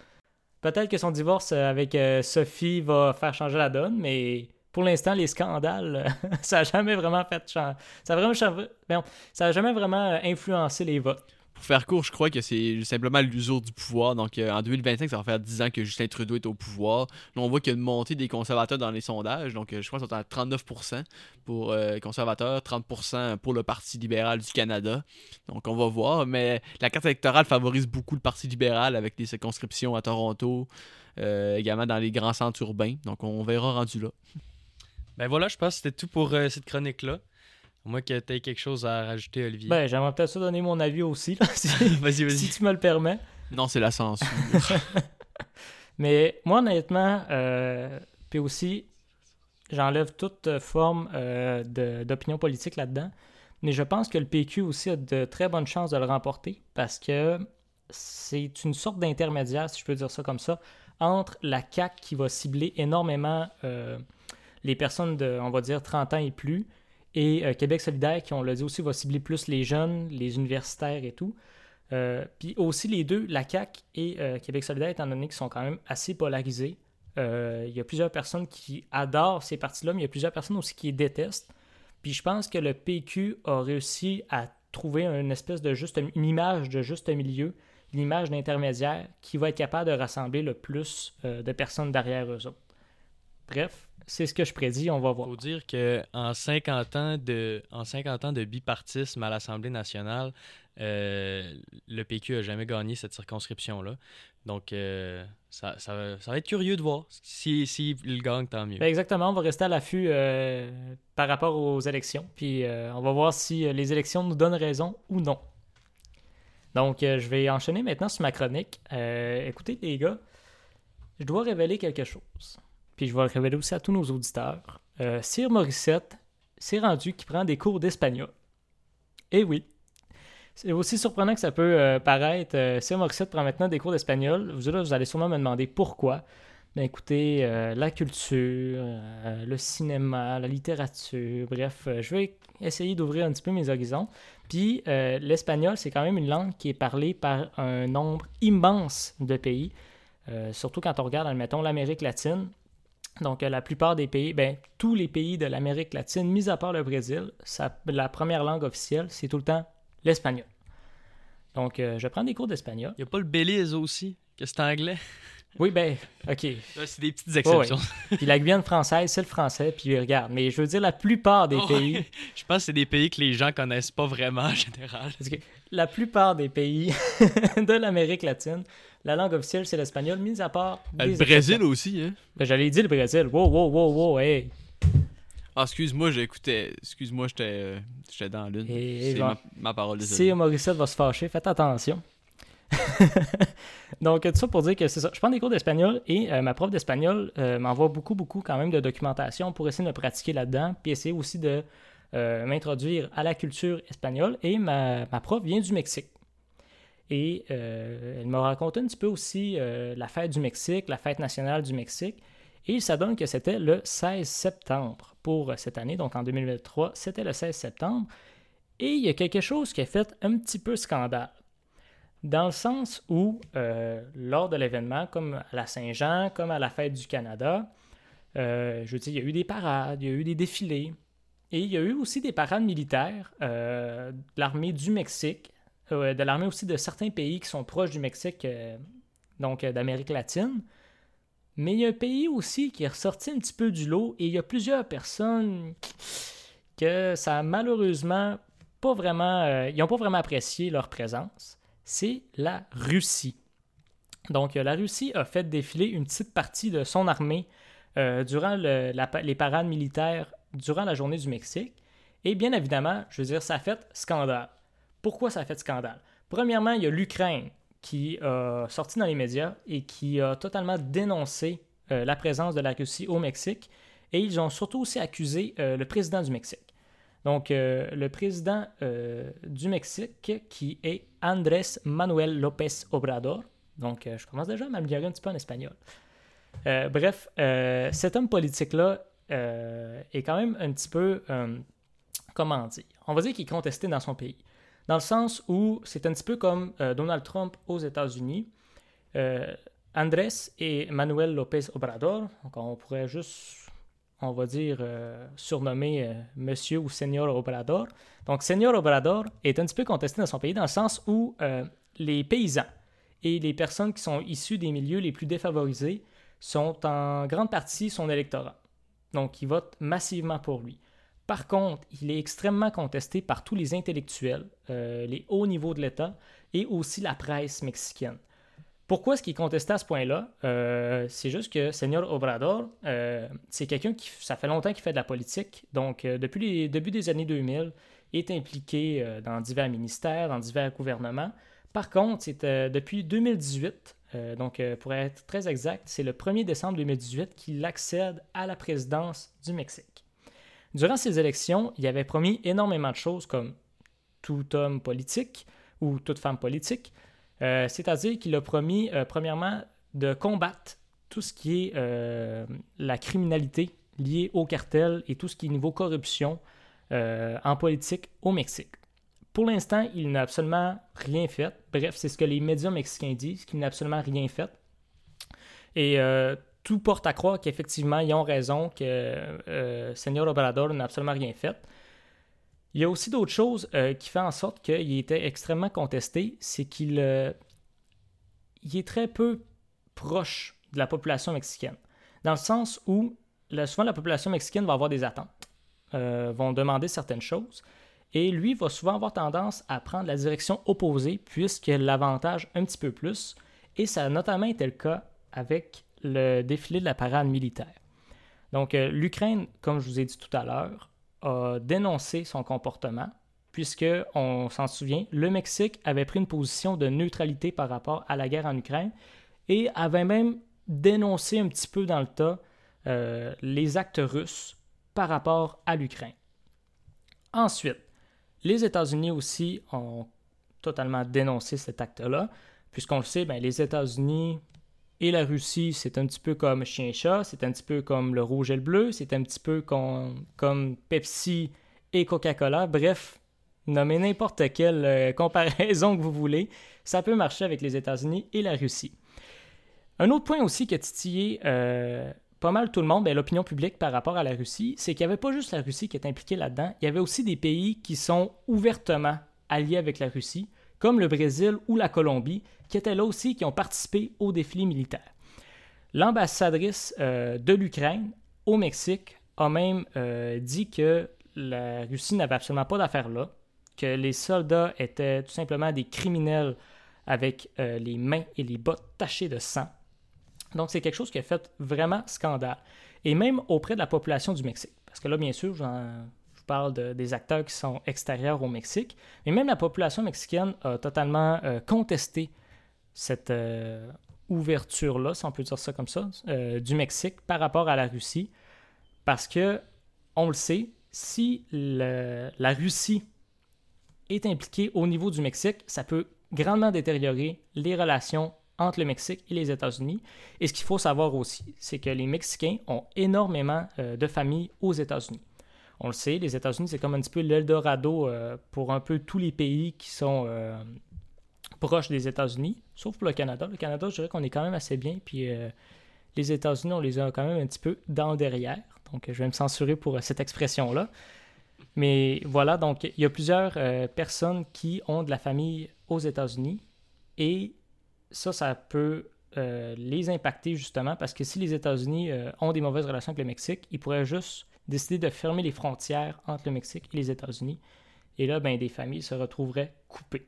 Speaker 1: Peut-être que son divorce avec euh, Sophie va faire changer la donne, mais pour l'instant, les scandales, ça n'a jamais vraiment fait ça a vraiment jamais vraiment influencé les votes
Speaker 3: pour faire court, je crois que c'est simplement l'usure du pouvoir. Donc, euh, en 2025, ça va faire 10 ans que Justin Trudeau est au pouvoir. Là, on voit qu'il y a une montée des conservateurs dans les sondages. Donc, euh, je crois qu'ils sont à 39% pour euh, les conservateurs, 30% pour le Parti libéral du Canada. Donc, on va voir. Mais la carte électorale favorise beaucoup le Parti libéral avec des circonscriptions à Toronto, également dans les grands centres urbains. Donc, on verra rendu là.
Speaker 2: Ben voilà, je pense que c'était tout pour cette chronique-là. Moi, que tu aies quelque chose à rajouter, Olivier.
Speaker 1: Ben, j'aimerais peut-être ça donner mon avis aussi, si,
Speaker 2: vas-y, vas-y.
Speaker 1: si tu me le permets.
Speaker 3: Non, c'est la censure.
Speaker 1: Mais moi, honnêtement, euh, puis aussi, j'enlève toute forme euh, d'opinion politique là-dedans. Mais je pense que le PQ aussi a de très bonnes chances de le remporter parce que c'est une sorte d'intermédiaire, si je peux dire ça comme ça, entre la CAQ qui va cibler énormément euh, les personnes de, on va dire, 30 ans et plus, et euh, Québec solidaire, qui, on l'a dit aussi, va cibler plus les jeunes, les universitaires et tout. Euh, puis aussi les deux, la CAC et euh, Québec solidaire, étant donné qu'ils sont quand même assez polarisés. Il y a plusieurs personnes qui adorent ces partis-là, mais il y a plusieurs personnes aussi qui les détestent. Puis je pense que le PQ a réussi à trouver une espèce de juste, une image de juste milieu, une image d'intermédiaire qui va être capable de rassembler le plus de personnes derrière eux autres. Bref, c'est ce que je prédis, on va voir.
Speaker 2: Il faut dire qu'en 50 ans de en 50 ans de bipartisme à l'Assemblée nationale, euh, le PQ a jamais gagné cette circonscription-là. Donc, euh, ça, va être curieux de voir. Si, si il gagne, tant mieux.
Speaker 1: Ben, exactement, on va rester à l'affût euh, par rapport aux élections. Puis, on va voir si les élections nous donnent raison ou non. Donc, je vais enchaîner maintenant sur ma chronique. écoutez, les gars, je dois révéler quelque chose puis je vais le révéler aussi à tous nos auditeurs. Euh, Sir Morissette s'est rendu qui prend des cours d'espagnol. Eh oui. C'est aussi surprenant que ça peut euh, paraître. Euh, Sir Morissette prend maintenant des cours d'espagnol. Vous, allez sûrement me demander pourquoi. Ben écoutez, euh, la culture, le cinéma, la littérature, bref, je vais essayer d'ouvrir un petit peu mes horizons. Puis l'espagnol, c'est quand même une langue qui est parlée par un nombre immense de pays. surtout quand on regarde, admettons, l'Amérique latine, donc, euh, la plupart des pays, ben, tous les pays de l'Amérique latine, mis à part le Brésil, la première langue officielle, c'est tout le temps l'espagnol. Donc, euh, je prends des cours d'espagnol.
Speaker 2: Il n'y a pas le Belize aussi, que c'est anglais.
Speaker 1: Oui, ben, OK.
Speaker 2: c'est des petites exceptions.
Speaker 1: Puis la Guyane française, c'est le français, puis regarde. Mais je veux dire, la plupart des pays.
Speaker 2: Je pense que c'est des pays que les gens connaissent pas vraiment en général.
Speaker 1: Parce que la plupart des pays de l'Amérique latine, la langue officielle, c'est l'espagnol, mis à part.
Speaker 3: le Brésil aussi, hein?
Speaker 1: Ben, j'allais dire le Brésil. Wow, wow, wow, wow, hey.
Speaker 3: Ah, excuse-moi, j'écoutais. Excuse-moi, j'étais euh, j'étais dans l'une.
Speaker 1: Et
Speaker 3: C'est
Speaker 1: bon.
Speaker 3: ma, ma parole,
Speaker 1: Si
Speaker 3: désolé.
Speaker 1: Morissette va se fâcher, faites attention. Donc, tout ça pour dire que c'est ça. Je prends des cours d'espagnol et euh, ma prof d'espagnol euh, m'envoie beaucoup, beaucoup quand même de documentation pour essayer de me pratiquer là-dedans, puis essayer aussi de euh, m'introduire à la culture espagnole. Et ma, ma prof vient du Mexique. Et euh, elle m'a raconté un petit peu aussi euh, la fête du Mexique, la fête nationale du Mexique. Et ça donne que c'était le 16 septembre pour cette année, donc en 2023, c'était le 16 septembre. Et il y a quelque chose qui a fait un petit peu scandale. Dans le sens où, euh, lors de l'événement, comme à la Saint-Jean, comme à la fête du Canada, euh, je veux dire, il y a eu des parades, il y a eu des défilés, et il y a eu aussi des parades militaires euh, de l'armée du Mexique, de l'armée aussi de certains pays qui sont proches du Mexique, euh, donc euh, d'Amérique latine. Mais il y a un pays aussi qui est ressorti un petit peu du lot, et il y a plusieurs personnes que ça a malheureusement pas vraiment, euh, ils n'ont pas vraiment apprécié leur présence, c'est la Russie. Donc, la Russie a fait défiler une petite partie de son armée durant les parades militaires durant la journée du Mexique. Et bien évidemment, je veux dire, ça a fait scandale. Pourquoi ça a fait scandale? Premièrement, il y a l'Ukraine qui a sorti dans les médias et qui a totalement dénoncé euh, la présence de la Russie au Mexique. Et ils ont surtout aussi accusé euh, le président du Mexique. Donc, euh, le président du Mexique, qui est Andrés Manuel López Obrador. Donc, je commence déjà à m'améliorer un petit peu en espagnol. Bref, cet homme politique-là est quand même un petit peu, comment dire, on va dire qu'il est contesté dans son pays. Dans le sens où c'est un petit peu comme euh, Donald Trump aux États-Unis. Euh, Andrés et Manuel López Obrador, donc on pourrait juste on va dire, euh, surnommé euh, Monsieur ou Señor Obrador. Donc, Señor Obrador est un petit peu contesté dans son pays dans le sens où les paysans et les personnes qui sont issues des milieux les plus défavorisés sont en grande partie son électorat. Donc, ils votent massivement pour lui. Par contre, il est extrêmement contesté par tous les intellectuels, euh, les hauts niveaux de l'État et aussi la presse mexicaine. Pourquoi est-ce qu'il est contesté à ce point-là? Euh, c'est juste que Señor Obrador, euh, c'est quelqu'un qui, ça fait longtemps qu'il fait de la politique. Donc, depuis les débuts des années 2000, il est impliqué dans divers ministères, dans divers gouvernements. Par contre, c'est depuis 2018, euh, donc pour être très exact, c'est le 1er décembre 2018 qu'il accède à la présidence du Mexique. Durant ces élections, il avait promis énormément de choses comme tout homme politique ou toute femme politique. Euh, C'est-à-dire qu'il a promis, euh, premièrement, de combattre tout ce qui est euh, la criminalité liée au cartel et tout ce qui est niveau corruption en politique au Mexique. Pour l'instant, il n'a absolument rien fait. Bref, c'est ce que les médias mexicains disent, qu'il n'a absolument rien fait. Et tout porte à croire qu'effectivement, ils ont raison, que euh, Señor Obrador n'a absolument rien fait. Il y a aussi d'autres choses euh, qui font en sorte qu'il était extrêmement contesté, c'est qu'il euh, il est très peu proche de la population mexicaine. Dans le sens où souvent la population mexicaine va avoir des attentes, euh, vont demander certaines choses, et lui va souvent avoir tendance à prendre la direction opposée puisqu'il l'avantage un petit peu plus, et ça a notamment été le cas avec le défilé de la parade militaire. Donc euh, l'Ukraine, comme je vous ai dit tout à l'heure, a dénoncé son comportement, puisque, on s'en souvient, le Mexique avait pris une position de neutralité par rapport à la guerre en Ukraine et avait même dénoncé un petit peu dans le tas euh, les actes russes par rapport à l'Ukraine. Ensuite, les États-Unis aussi ont totalement dénoncé cet acte-là, puisqu'on le sait, ben, les États-Unis et la Russie, c'est un petit peu comme chien-chat, c'est un petit peu comme le rouge et le bleu, c'est un petit peu com- comme Pepsi et Coca-Cola. Bref, nommez n'importe quelle euh, comparaison que vous voulez, ça peut marcher avec les États-Unis et la Russie. Un autre point aussi qui a titillé euh, pas mal tout le monde, ben, l'opinion publique par rapport à la Russie, c'est qu'il n'y avait pas juste la Russie qui est impliquée là-dedans, il y avait aussi des pays qui sont ouvertement alliés avec la Russie, comme le Brésil ou la Colombie, qui étaient là aussi, qui ont participé au défilé militaire. L'ambassadrice euh, de l'Ukraine au Mexique a même euh, dit que la Russie n'avait absolument pas d'affaires là, que les soldats étaient tout simplement des criminels avec euh, les mains et les bottes tachées de sang. Donc, c'est quelque chose qui a fait vraiment scandale. Et même auprès de la population du Mexique. Parce que là, bien sûr, je vous parle de, des acteurs qui sont extérieurs au Mexique. Mais même la population mexicaine a totalement contesté cette euh, ouverture-là, si on peut dire ça comme ça, euh, du Mexique par rapport à la Russie. Parce que, on le sait, si la Russie est impliquée au niveau du Mexique, ça peut grandement détériorer les relations entre le Mexique et les États-Unis. Et ce qu'il faut savoir aussi, c'est que les Mexicains ont énormément euh, de familles aux États-Unis. On le sait, les États-Unis, c'est comme un petit peu l'Eldorado pour un peu tous les pays qui sont euh, proches des États-Unis, sauf pour le Canada. Le Canada, je dirais qu'on est quand même assez bien, puis les États-Unis, on les a quand même un petit peu dans derrière. Donc, je vais me censurer pour cette expression-là. Mais voilà, donc il y a plusieurs personnes qui ont de la famille aux États-Unis et ça, ça peut euh, les impacter justement parce que si les États-Unis euh, ont des mauvaises relations avec le Mexique, ils pourraient juste décider de fermer les frontières entre le Mexique et les États-Unis. Et là, ben, des familles se retrouveraient coupées.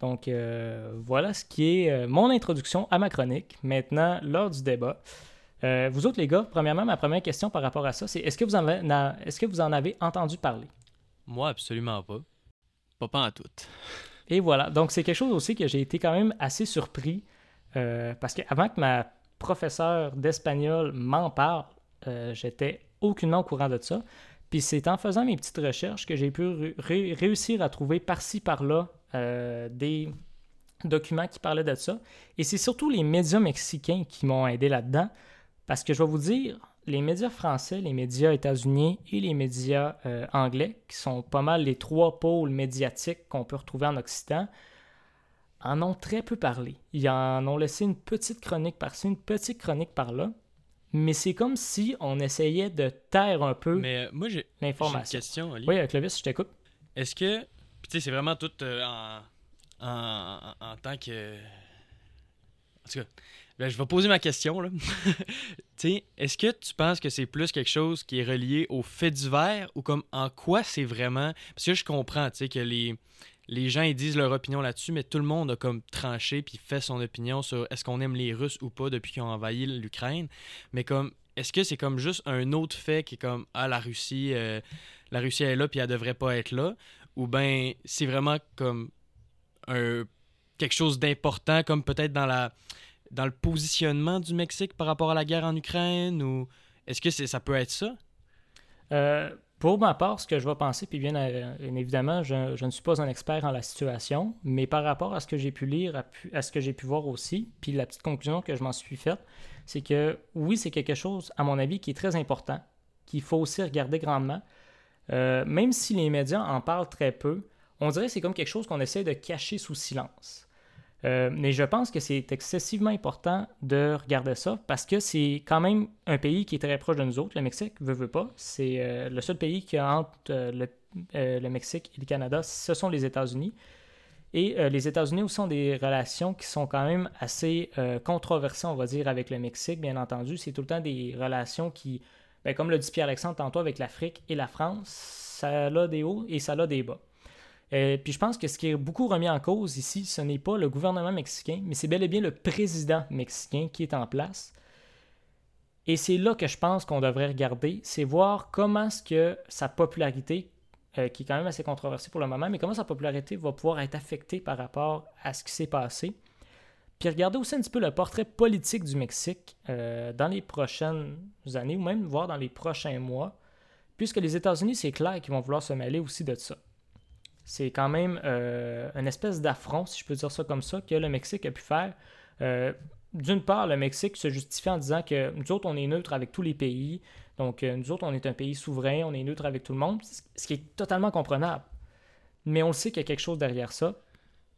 Speaker 1: Donc euh, voilà ce qui est mon introduction à ma chronique. Maintenant, lors du débat, vous autres les gars, premièrement, ma première question par rapport à ça, c'est est-ce que, vous en avez, est-ce que vous en avez entendu parler?
Speaker 2: Moi, absolument pas.
Speaker 3: Pas, pas en tout.
Speaker 1: Et voilà. Donc, c'est quelque chose aussi que j'ai été quand même assez surpris euh, parce qu'avant que ma professeure d'espagnol m'en parle, euh, j'étais aucunement au courant de ça. Puis c'est en faisant mes petites recherches que j'ai pu réussir à trouver par-ci, par-là euh, des documents qui parlaient de ça. Et c'est surtout les médias mexicains qui m'ont aidé là-dedans. Parce que je vais vous dire, les médias français, les médias états-unis et les médias euh, anglais, qui sont pas mal les trois pôles médiatiques qu'on peut retrouver en Occident, en ont très peu parlé. Ils en ont laissé une petite chronique par-ci, une petite chronique par-là. Mais c'est comme si on essayait de taire un peu
Speaker 2: mais, euh, moi, j'ai, l'information. Une question,
Speaker 1: Oui, euh, Clovis, je t'écoute.
Speaker 2: Est-ce que. tu sais, c'est vraiment tout en, en, en, tant que. En tout cas, ben, je vais poser ma question. Là. est-ce que tu penses que c'est plus quelque chose qui est relié au fait divers ou comme en quoi c'est vraiment. Parce que je comprends que les, les gens ils disent leur opinion là-dessus, mais tout le monde a comme tranché puis fait son opinion sur est-ce qu'on aime les Russes ou pas depuis qu'ils ont envahi l'Ukraine. Mais comme est-ce que c'est comme juste un autre fait qui est comme ah la Russie euh, la Russie est là puis elle devrait pas être là? Ou ben c'est vraiment comme quelque chose d'important comme peut-être dans la dans le positionnement du Mexique par rapport à la guerre en Ukraine? Ou est-ce que c'est, ça peut être ça?
Speaker 1: Euh, pour ma part, ce que je vais penser, puis bien, euh, évidemment, je, ne suis pas un expert en la situation, mais par rapport à ce que j'ai pu lire, à, ce que j'ai pu voir aussi, puis la petite conclusion que je m'en suis faite, c'est que oui, c'est quelque chose, à mon avis, qui est très important, qu'il faut aussi regarder grandement. Euh, même si les médias en parlent très peu, on dirait que c'est comme quelque chose qu'on essaie de cacher sous silence. Euh, mais je pense que c'est excessivement important de regarder ça parce que c'est quand même un pays qui est très proche de nous autres. Le Mexique veut, veut pas. C'est euh, le seul pays qui a entre euh, le, Mexique et le Canada, ce sont les États-Unis. Et les États-Unis aussi ont des relations qui sont quand même assez controversées, on va dire, avec le Mexique, bien entendu. C'est tout le temps des relations qui, ben, comme le dit Pierre-Alexandre tantôt avec l'Afrique et la France, ça a des hauts et ça a des bas. Euh, puis je pense que ce qui est beaucoup remis en cause ici, ce n'est pas le gouvernement mexicain, mais c'est bel et bien le président mexicain qui est en place. Et c'est là que je pense qu'on devrait regarder, c'est voir comment est-ce que sa popularité, euh, qui est quand même assez controversée pour le moment, mais comment sa popularité va pouvoir être affectée par rapport à ce qui s'est passé. Puis regarder aussi un petit peu le portrait politique du Mexique euh, dans les prochaines années, ou même voir dans les prochains mois, puisque les États-Unis, c'est clair qu'ils vont vouloir se mêler aussi de ça. C'est quand même euh, une espèce d'affront, si je peux dire ça comme ça, que le Mexique a pu faire. Euh, d'une part, le Mexique se justifie en disant que nous autres, on est neutre avec tous les pays. Donc, euh, nous autres, on est un pays souverain, on est neutre avec tout le monde, ce qui est totalement comprenable. Mais on sait qu'il y a quelque chose derrière ça.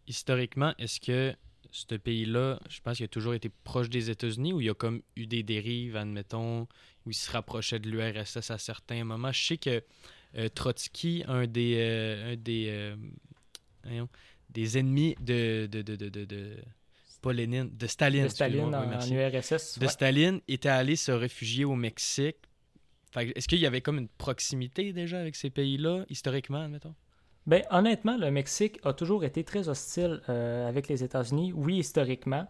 Speaker 2: Historiquement, est-ce que ce pays-là, je pense qu'il a toujours été proche des États-Unis ou il y a comme eu des dérives, admettons, où il se rapprochait de l'URSS à certains moments? Je sais que Trotsky, un des, euh, des, euh, des ennemis de, de, de, de, de, de Staline.
Speaker 1: De Staline en, URSS.
Speaker 2: De Staline était allé se réfugier au Mexique. Est-ce qu'il y avait comme une proximité déjà avec ces pays-là, historiquement, admettons?
Speaker 1: Ben, honnêtement, le Mexique a toujours été très hostile avec les États-Unis, oui, historiquement.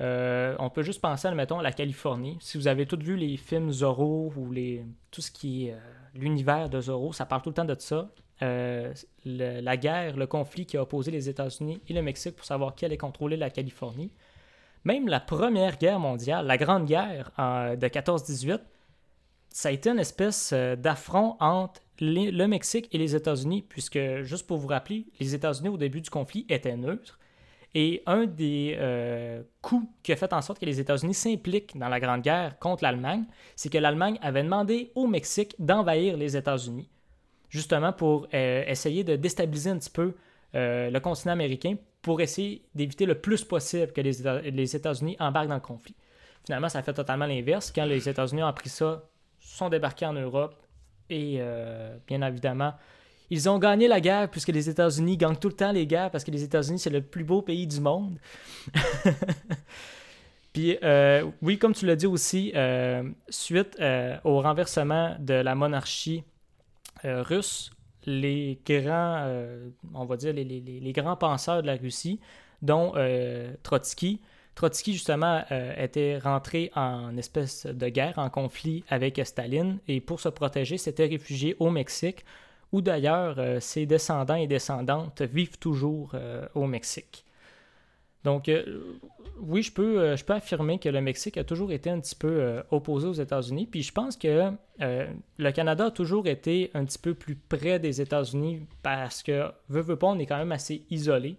Speaker 1: Euh, on peut juste penser, admettons, à la Californie. Si vous avez tous vu les films Zorro ou les, tout ce qui est euh, l'univers de Zorro, ça parle tout le temps de ça. Euh, la guerre, le conflit qui a opposé les États-Unis et le Mexique pour savoir qui allait contrôler la Californie. Même la Première Guerre mondiale, la Grande Guerre de 14-18, ça a été une espèce euh, d'affront entre le Mexique et les États-Unis, puisque, juste pour vous rappeler, les États-Unis au début du conflit étaient neutres. Et un des euh, coups qui a fait en sorte que les États-Unis s'impliquent dans la Grande Guerre contre l'Allemagne, c'est que l'Allemagne avait demandé au Mexique d'envahir les États-Unis, justement pour euh, essayer de déstabiliser un petit peu euh, le continent américain, pour essayer d'éviter le plus possible que les, Éta- les États-Unis embarquent dans le conflit. Finalement, ça a fait totalement l'inverse. Quand les États-Unis ont appris ça, sont débarqués en Europe et bien évidemment, ils ont gagné la guerre puisque les États-Unis gagnent tout le temps les guerres parce que les États-Unis, c'est le plus beau pays du monde. Puis, euh, oui, comme tu l'as dit aussi, euh, suite euh, au renversement de la monarchie russe, les grands, on va dire, les, grands penseurs de la Russie, dont Trotsky, Trotsky, justement, était rentré en espèce de guerre, en conflit avec Staline, et pour se protéger, s'était réfugié au Mexique, où d'ailleurs euh, ses descendants et descendantes vivent toujours euh, au Mexique. Donc, euh, oui, je peux, affirmer que le Mexique a toujours été un petit peu opposé aux États-Unis, puis je pense que le Canada a toujours été un petit peu plus près des États-Unis parce que, veut, pas, on est quand même assez isolé.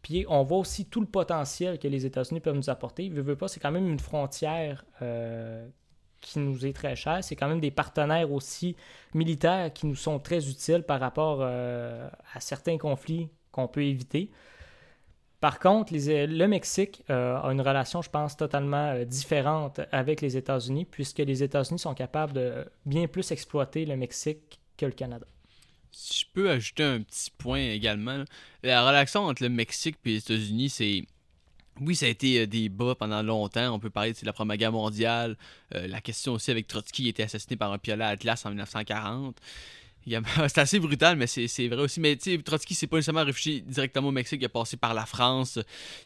Speaker 1: Puis on voit aussi tout le potentiel que les États-Unis peuvent nous apporter. Veut, veut pas, c'est quand même une frontière qui nous est très chère. C'est quand même des partenaires aussi militaires qui nous sont très utiles par rapport euh, à certains conflits qu'on peut éviter. Par contre, le Mexique euh, a une relation, je pense, totalement euh, différente avec les États-Unis, puisque les États-Unis sont capables de bien plus exploiter le Mexique que le Canada.
Speaker 3: Si je peux ajouter un petit point également, la relation entre le Mexique et les États-Unis, c'est. Oui, ça a été euh, des bas pendant longtemps. On peut parler de la Première Guerre mondiale. euh, la question aussi avec Trotsky qui été assassiné par un piolet à Atlas en 1940. C'est assez brutal, mais c'est vrai aussi. Mais Trotsky, c'est pas nécessairement réfugié directement au Mexique, il a passé par la France.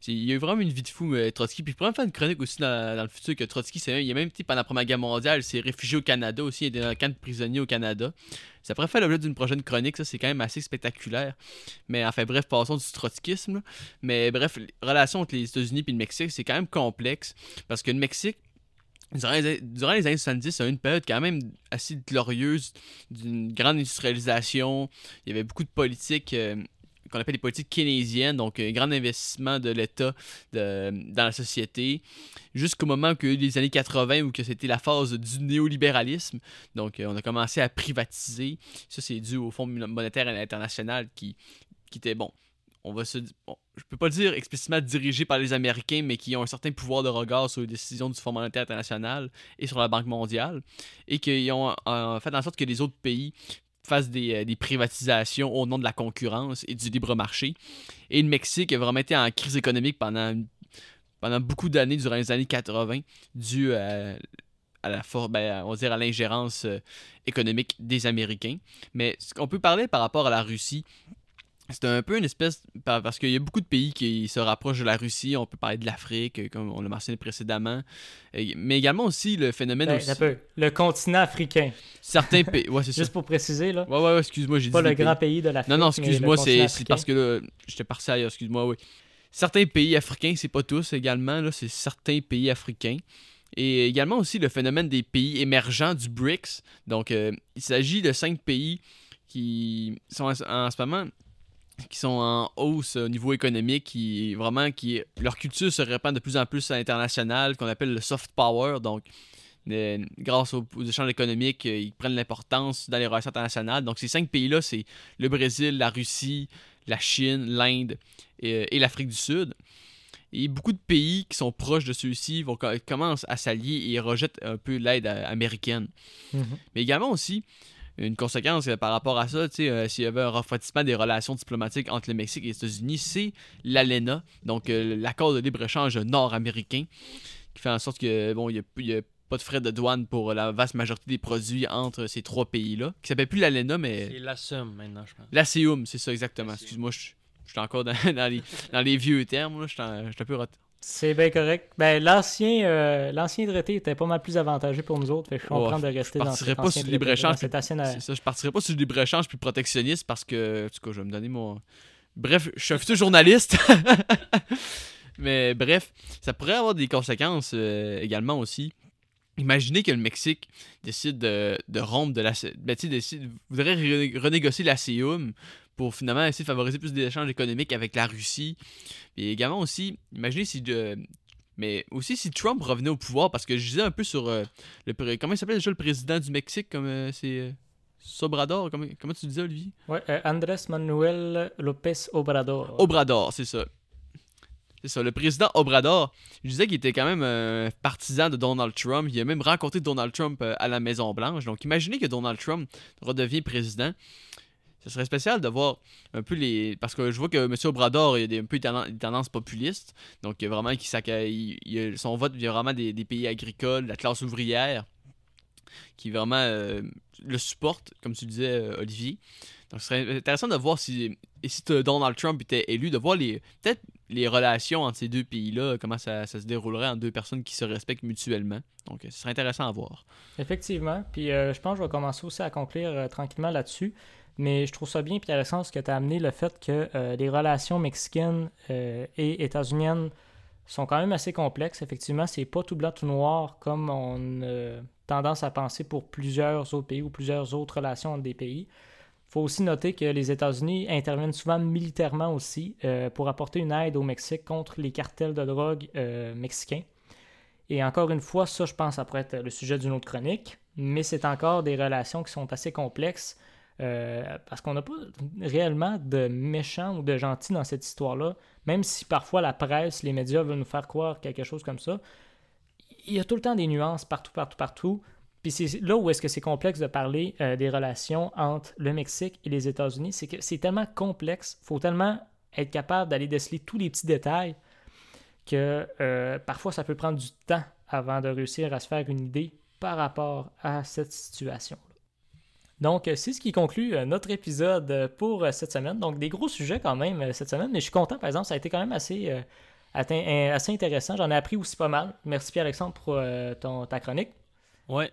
Speaker 3: Il a eu vraiment une vie de fou, euh, Trotsky. Puis je pourrais faire une chronique aussi dans, le futur que Trotsky, il a même pendant la Première Guerre mondiale, il s'est réfugié au Canada aussi, il était dans un camp de prisonniers au Canada. Ça pourrait faire l'objet d'une prochaine chronique, ça c'est quand même assez spectaculaire. Mais enfin bref, passons du trotskisme. là. Mais bref, les relations entre les États-Unis et le Mexique, c'est quand même complexe. Parce que le Mexique, durant les, années 70, c'est une période quand même assez glorieuse d'une grande industrialisation. Il y avait beaucoup de politiques euh, qu'on appelle des politiques keynésiennes, donc un grand investissement de l'État dans la société, jusqu'au moment que les années 80 où que c'était la phase du néolibéralisme. Donc euh, on a commencé à privatiser. Ça c'est dû au Fonds monétaire international qui, qui était bon. On va se je peux pas dire explicitement dirigé par les Américains, mais qui ont un certain pouvoir de regard sur les décisions du Fonds monétaire international et sur la Banque mondiale, et qui ont euh, fait en sorte que les autres pays fassent des, euh, des privatisations au nom de la concurrence et du libre marché. Et le Mexique a vraiment été en crise économique pendant, pendant beaucoup d'années, durant les années 80, dû à, à la for- ben, on va dire à l'ingérence euh, économique des Américains. Mais ce qu'on peut parler par rapport à la Russie, c'est un peu une espèce. par- Parce qu'il y a beaucoup de pays qui se rapprochent de la Russie. On peut parler de l'Afrique, euh, comme on l'a mentionné précédemment. Mais également aussi le phénomène.
Speaker 1: Ben,
Speaker 3: aussi-
Speaker 1: un peu. Le continent africain.
Speaker 3: Certains pays. Ouais, c'est ça.
Speaker 1: Juste pour préciser, là.
Speaker 3: Ouais, ouais, ouais, excuse-moi, j'ai dit.
Speaker 1: Pas le grand pays de l'Afrique.
Speaker 3: Non, non, excuse-moi, c'est parce que là, j'étais parti ailleurs, excuse-moi, oui. Certains pays africains, c'est pas tous également, là, c'est certains pays africains. Et également aussi le phénomène des pays émergents du BRICS. Donc, euh, il s'agit de cinq pays qui sont en, en ce moment qui sont en hausse au niveau économique, qui vraiment qui leur culture se répand de plus en plus à l'international, qu'on appelle le soft power. Donc, euh, grâce aux, aux échanges économiques, euh, ils prennent l'importance dans les relations internationales. Donc, ces cinq pays-là, c'est le Brésil, la Russie, la Chine, l'Inde et, et l'Afrique du Sud. Et beaucoup de pays qui sont proches de ceux-ci vont co- commencent à s'allier et rejettent un peu l'aide euh, américaine.
Speaker 1: Mhm.
Speaker 3: Mais également aussi, une conséquence euh, par rapport à ça, euh, s'il y avait un refroidissement des relations diplomatiques entre le Mexique et les États-Unis, c'est l'ALENA, donc euh, l'accord de libre-échange nord-américain, qui fait en sorte que bon, il n'y a, pas de frais de douane pour la vaste majorité des produits entre ces trois pays-là, qui s'appelle plus l'ALENA, mais
Speaker 2: C'est la somme maintenant, je pense.
Speaker 3: l'ACEUM, c'est ça exactement. Excuse-moi, je je suis encore dans, dans les, dans les vieux termes, là, je suis un je suis un peu
Speaker 1: C'est bien correct. Ben, l'ancien, euh, l'ancien traité était pas mal plus avantageux pour nous autres. Fait que je suis
Speaker 3: Oh,
Speaker 1: content de rester dans
Speaker 3: partirais
Speaker 1: cet
Speaker 3: pas sur le
Speaker 1: dans cet ancien, euh,
Speaker 3: C'est ça, je partirai pas sur le libre-échange plus protectionniste parce que, en tout cas, je vais me donner mon. Bref, je suis un futur journaliste. Mais bref, ça pourrait avoir des conséquences euh, également aussi. Imaginez que le Mexique décide de, de rompre de la. Ben, tu sais, décide- voudrait re- renégocier la CIUM pour finalement essayer de favoriser plus d'échanges économiques avec la Russie. Et également aussi, imaginez si. de- mais aussi si Trump revenait au pouvoir, parce que je disais un peu sur euh, le. Comment il s'appelle déjà le président du Mexique comme euh, c'est. euh, Sobrador, comment, comment tu disais, Olivier?
Speaker 1: Ouais, euh, Andrés Manuel López Obrador.
Speaker 3: Obrador, c'est ça. C'est ça, le président Obrador, je disais qu'il était quand même un partisan de Donald Trump. Il a même rencontré Donald Trump euh, à la Maison-Blanche. Donc imaginez que Donald Trump redevient président. Ce serait spécial de voir un peu les. Parce que je vois que M. Obrador, il a des, un peu des tendances, populistes. Donc il y a vraiment qui son vote vient vraiment des, pays agricoles, la classe ouvrière, qui vraiment euh, le supporte, comme tu disais, euh, Olivier. Donc ce serait intéressant de voir si, si Donald Trump était élu, de voir les peut-être les relations entre ces deux pays-là, comment ça, se déroulerait en deux personnes qui se respectent mutuellement. Donc, euh, ce serait intéressant à voir.
Speaker 1: Effectivement. Puis euh, je pense que je vais commencer aussi à conclure euh, tranquillement là-dessus. Mais je trouve ça bien, Pierre ce que tu as amené, le fait que les relations mexicaines et états-uniennes sont quand même assez complexes. Effectivement, c'est pas tout blanc, tout noir comme on a tendance à penser pour plusieurs autres pays ou plusieurs autres relations entre des pays. Il faut aussi noter que les États-Unis interviennent souvent militairement aussi euh, pour apporter une aide au Mexique contre les cartels de drogue euh, mexicains. Et encore une fois, ça, je pense, ça pourrait être le sujet d'une autre chronique, mais c'est encore des relations qui sont assez complexes euh, parce qu'on n'a pas réellement de méchants ou de gentils dans cette histoire-là, même si parfois la presse, les médias veulent nous faire croire quelque chose comme ça. Il y a tout le temps des nuances partout, partout, partout. Puis c'est là où est-ce que c'est complexe de parler euh, des relations entre le Mexique et les États-Unis, c'est que c'est tellement complexe, faut tellement être capable d'aller déceler tous les petits détails que euh, parfois ça peut prendre du temps avant de réussir à se faire une idée par rapport à cette situation. Donc, euh, c'est ce qui conclut notre épisode pour cette semaine. Donc, des gros sujets quand même cette semaine, mais je suis content, par exemple, ça a été quand même assez, assez intéressant. J'en ai appris aussi pas mal. Merci Pierre-Alexandre pour ta chronique.
Speaker 2: Ouais,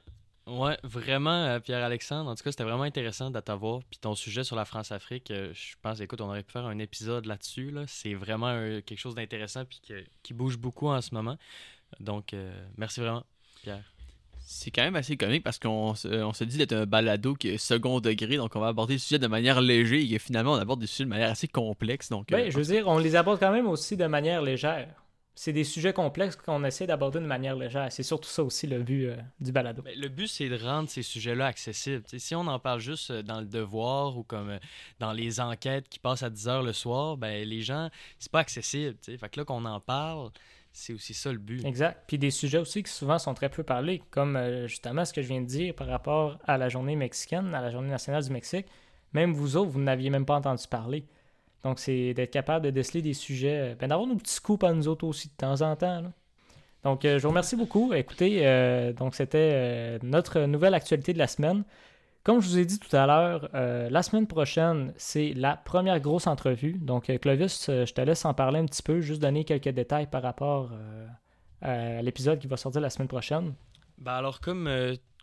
Speaker 2: ouais, vraiment, euh, Pierre-Alexandre. En tout cas, c'était vraiment intéressant de t'avoir. Puis ton sujet sur la France-Afrique, euh, je pense, écoute, on aurait pu faire un épisode là-dessus. Là. C'est vraiment euh, quelque chose d'intéressant puis que- qui bouge beaucoup en ce moment. Donc, euh, merci vraiment, Pierre.
Speaker 3: C'est quand même assez comique parce qu'on se, on se dit d'être un balado qui est second degré, donc on va aborder le sujet de manière légère et finalement on aborde des sujets de manière assez complexe. Donc,
Speaker 1: Ben,
Speaker 3: euh,
Speaker 1: je veux dire, on les aborde quand même aussi de manière légère. C'est des sujets complexes qu'on essaie d'aborder de manière légère. C'est surtout ça aussi le but euh, du balado.
Speaker 2: Le but, c'est de rendre ces sujets-là accessibles. Si on en parle juste euh, dans le devoir ou comme euh, dans les enquêtes qui passent à 10 heures le soir, ben, les gens, c'est pas accessible. Fait que là, qu'on en parle, c'est aussi ça le but.
Speaker 1: Exact. Puis des sujets aussi qui souvent sont très peu parlés, comme euh, justement ce que je viens de dire par rapport à la journée mexicaine, à la journée nationale du Mexique. Même vous autres, vous n'aviez même pas entendu parler. Donc c'est d'être capable de déceler des sujets, euh, ben, d'avoir nos petits scoops à nous autres aussi de temps en temps. Donc euh, je vous remercie beaucoup. Écoutez, euh, donc c'était notre nouvelle actualité de la semaine. Comme je vous ai dit tout à l'heure, la semaine prochaine, c'est la première grosse entrevue. Donc, Clovis, je te laisse en parler un petit peu, juste donner quelques détails par rapport à l'épisode qui va sortir la semaine prochaine.
Speaker 2: Ben alors, comme,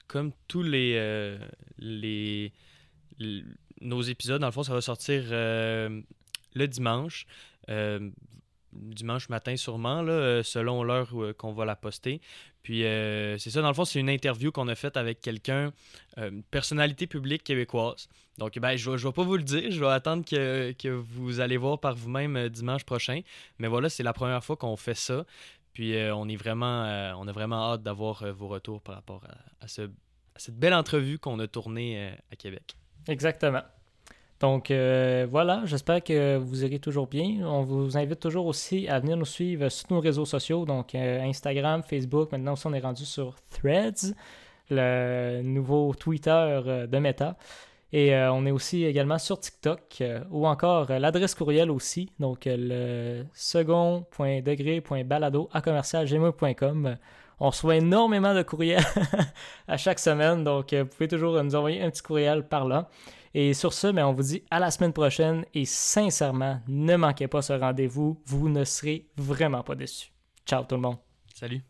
Speaker 2: comme tous les, les, l- nos épisodes, dans le fond, ça va sortir le dimanche. euh, dimanche matin sûrement, là, euh, selon l'heure euh, qu'on va la poster. Puis c'est ça, dans le fond, c'est une interview qu'on a faite avec quelqu'un, une personnalité publique québécoise. Donc, ben, je ne vais pas vous le dire, je vais attendre que, que vous allez voir par vous-même dimanche prochain. Mais voilà, c'est la première fois qu'on fait ça. Puis on est vraiment, on a vraiment hâte d'avoir vos retours par rapport à, ce- à cette belle entrevue qu'on a tournée à Québec.
Speaker 1: Exactement. Donc euh, voilà, j'espère que vous irez toujours bien. On vous invite toujours aussi à venir nous suivre sur nos réseaux sociaux, donc euh, Instagram, Facebook. Maintenant aussi, on est rendu sur Threads, le nouveau Twitter euh, de Meta. Et on est aussi également sur TikTok ou encore l'adresse courriel aussi, donc le second.degré.balado à commercialgmail.com. On reçoit énormément de courriels à chaque semaine, donc vous pouvez toujours nous envoyer un petit courriel par là. Et sur ce, ben, on vous dit à la semaine prochaine et sincèrement, ne manquez pas ce rendez-vous, vous ne serez vraiment pas déçus. Ciao tout le monde.
Speaker 2: Salut.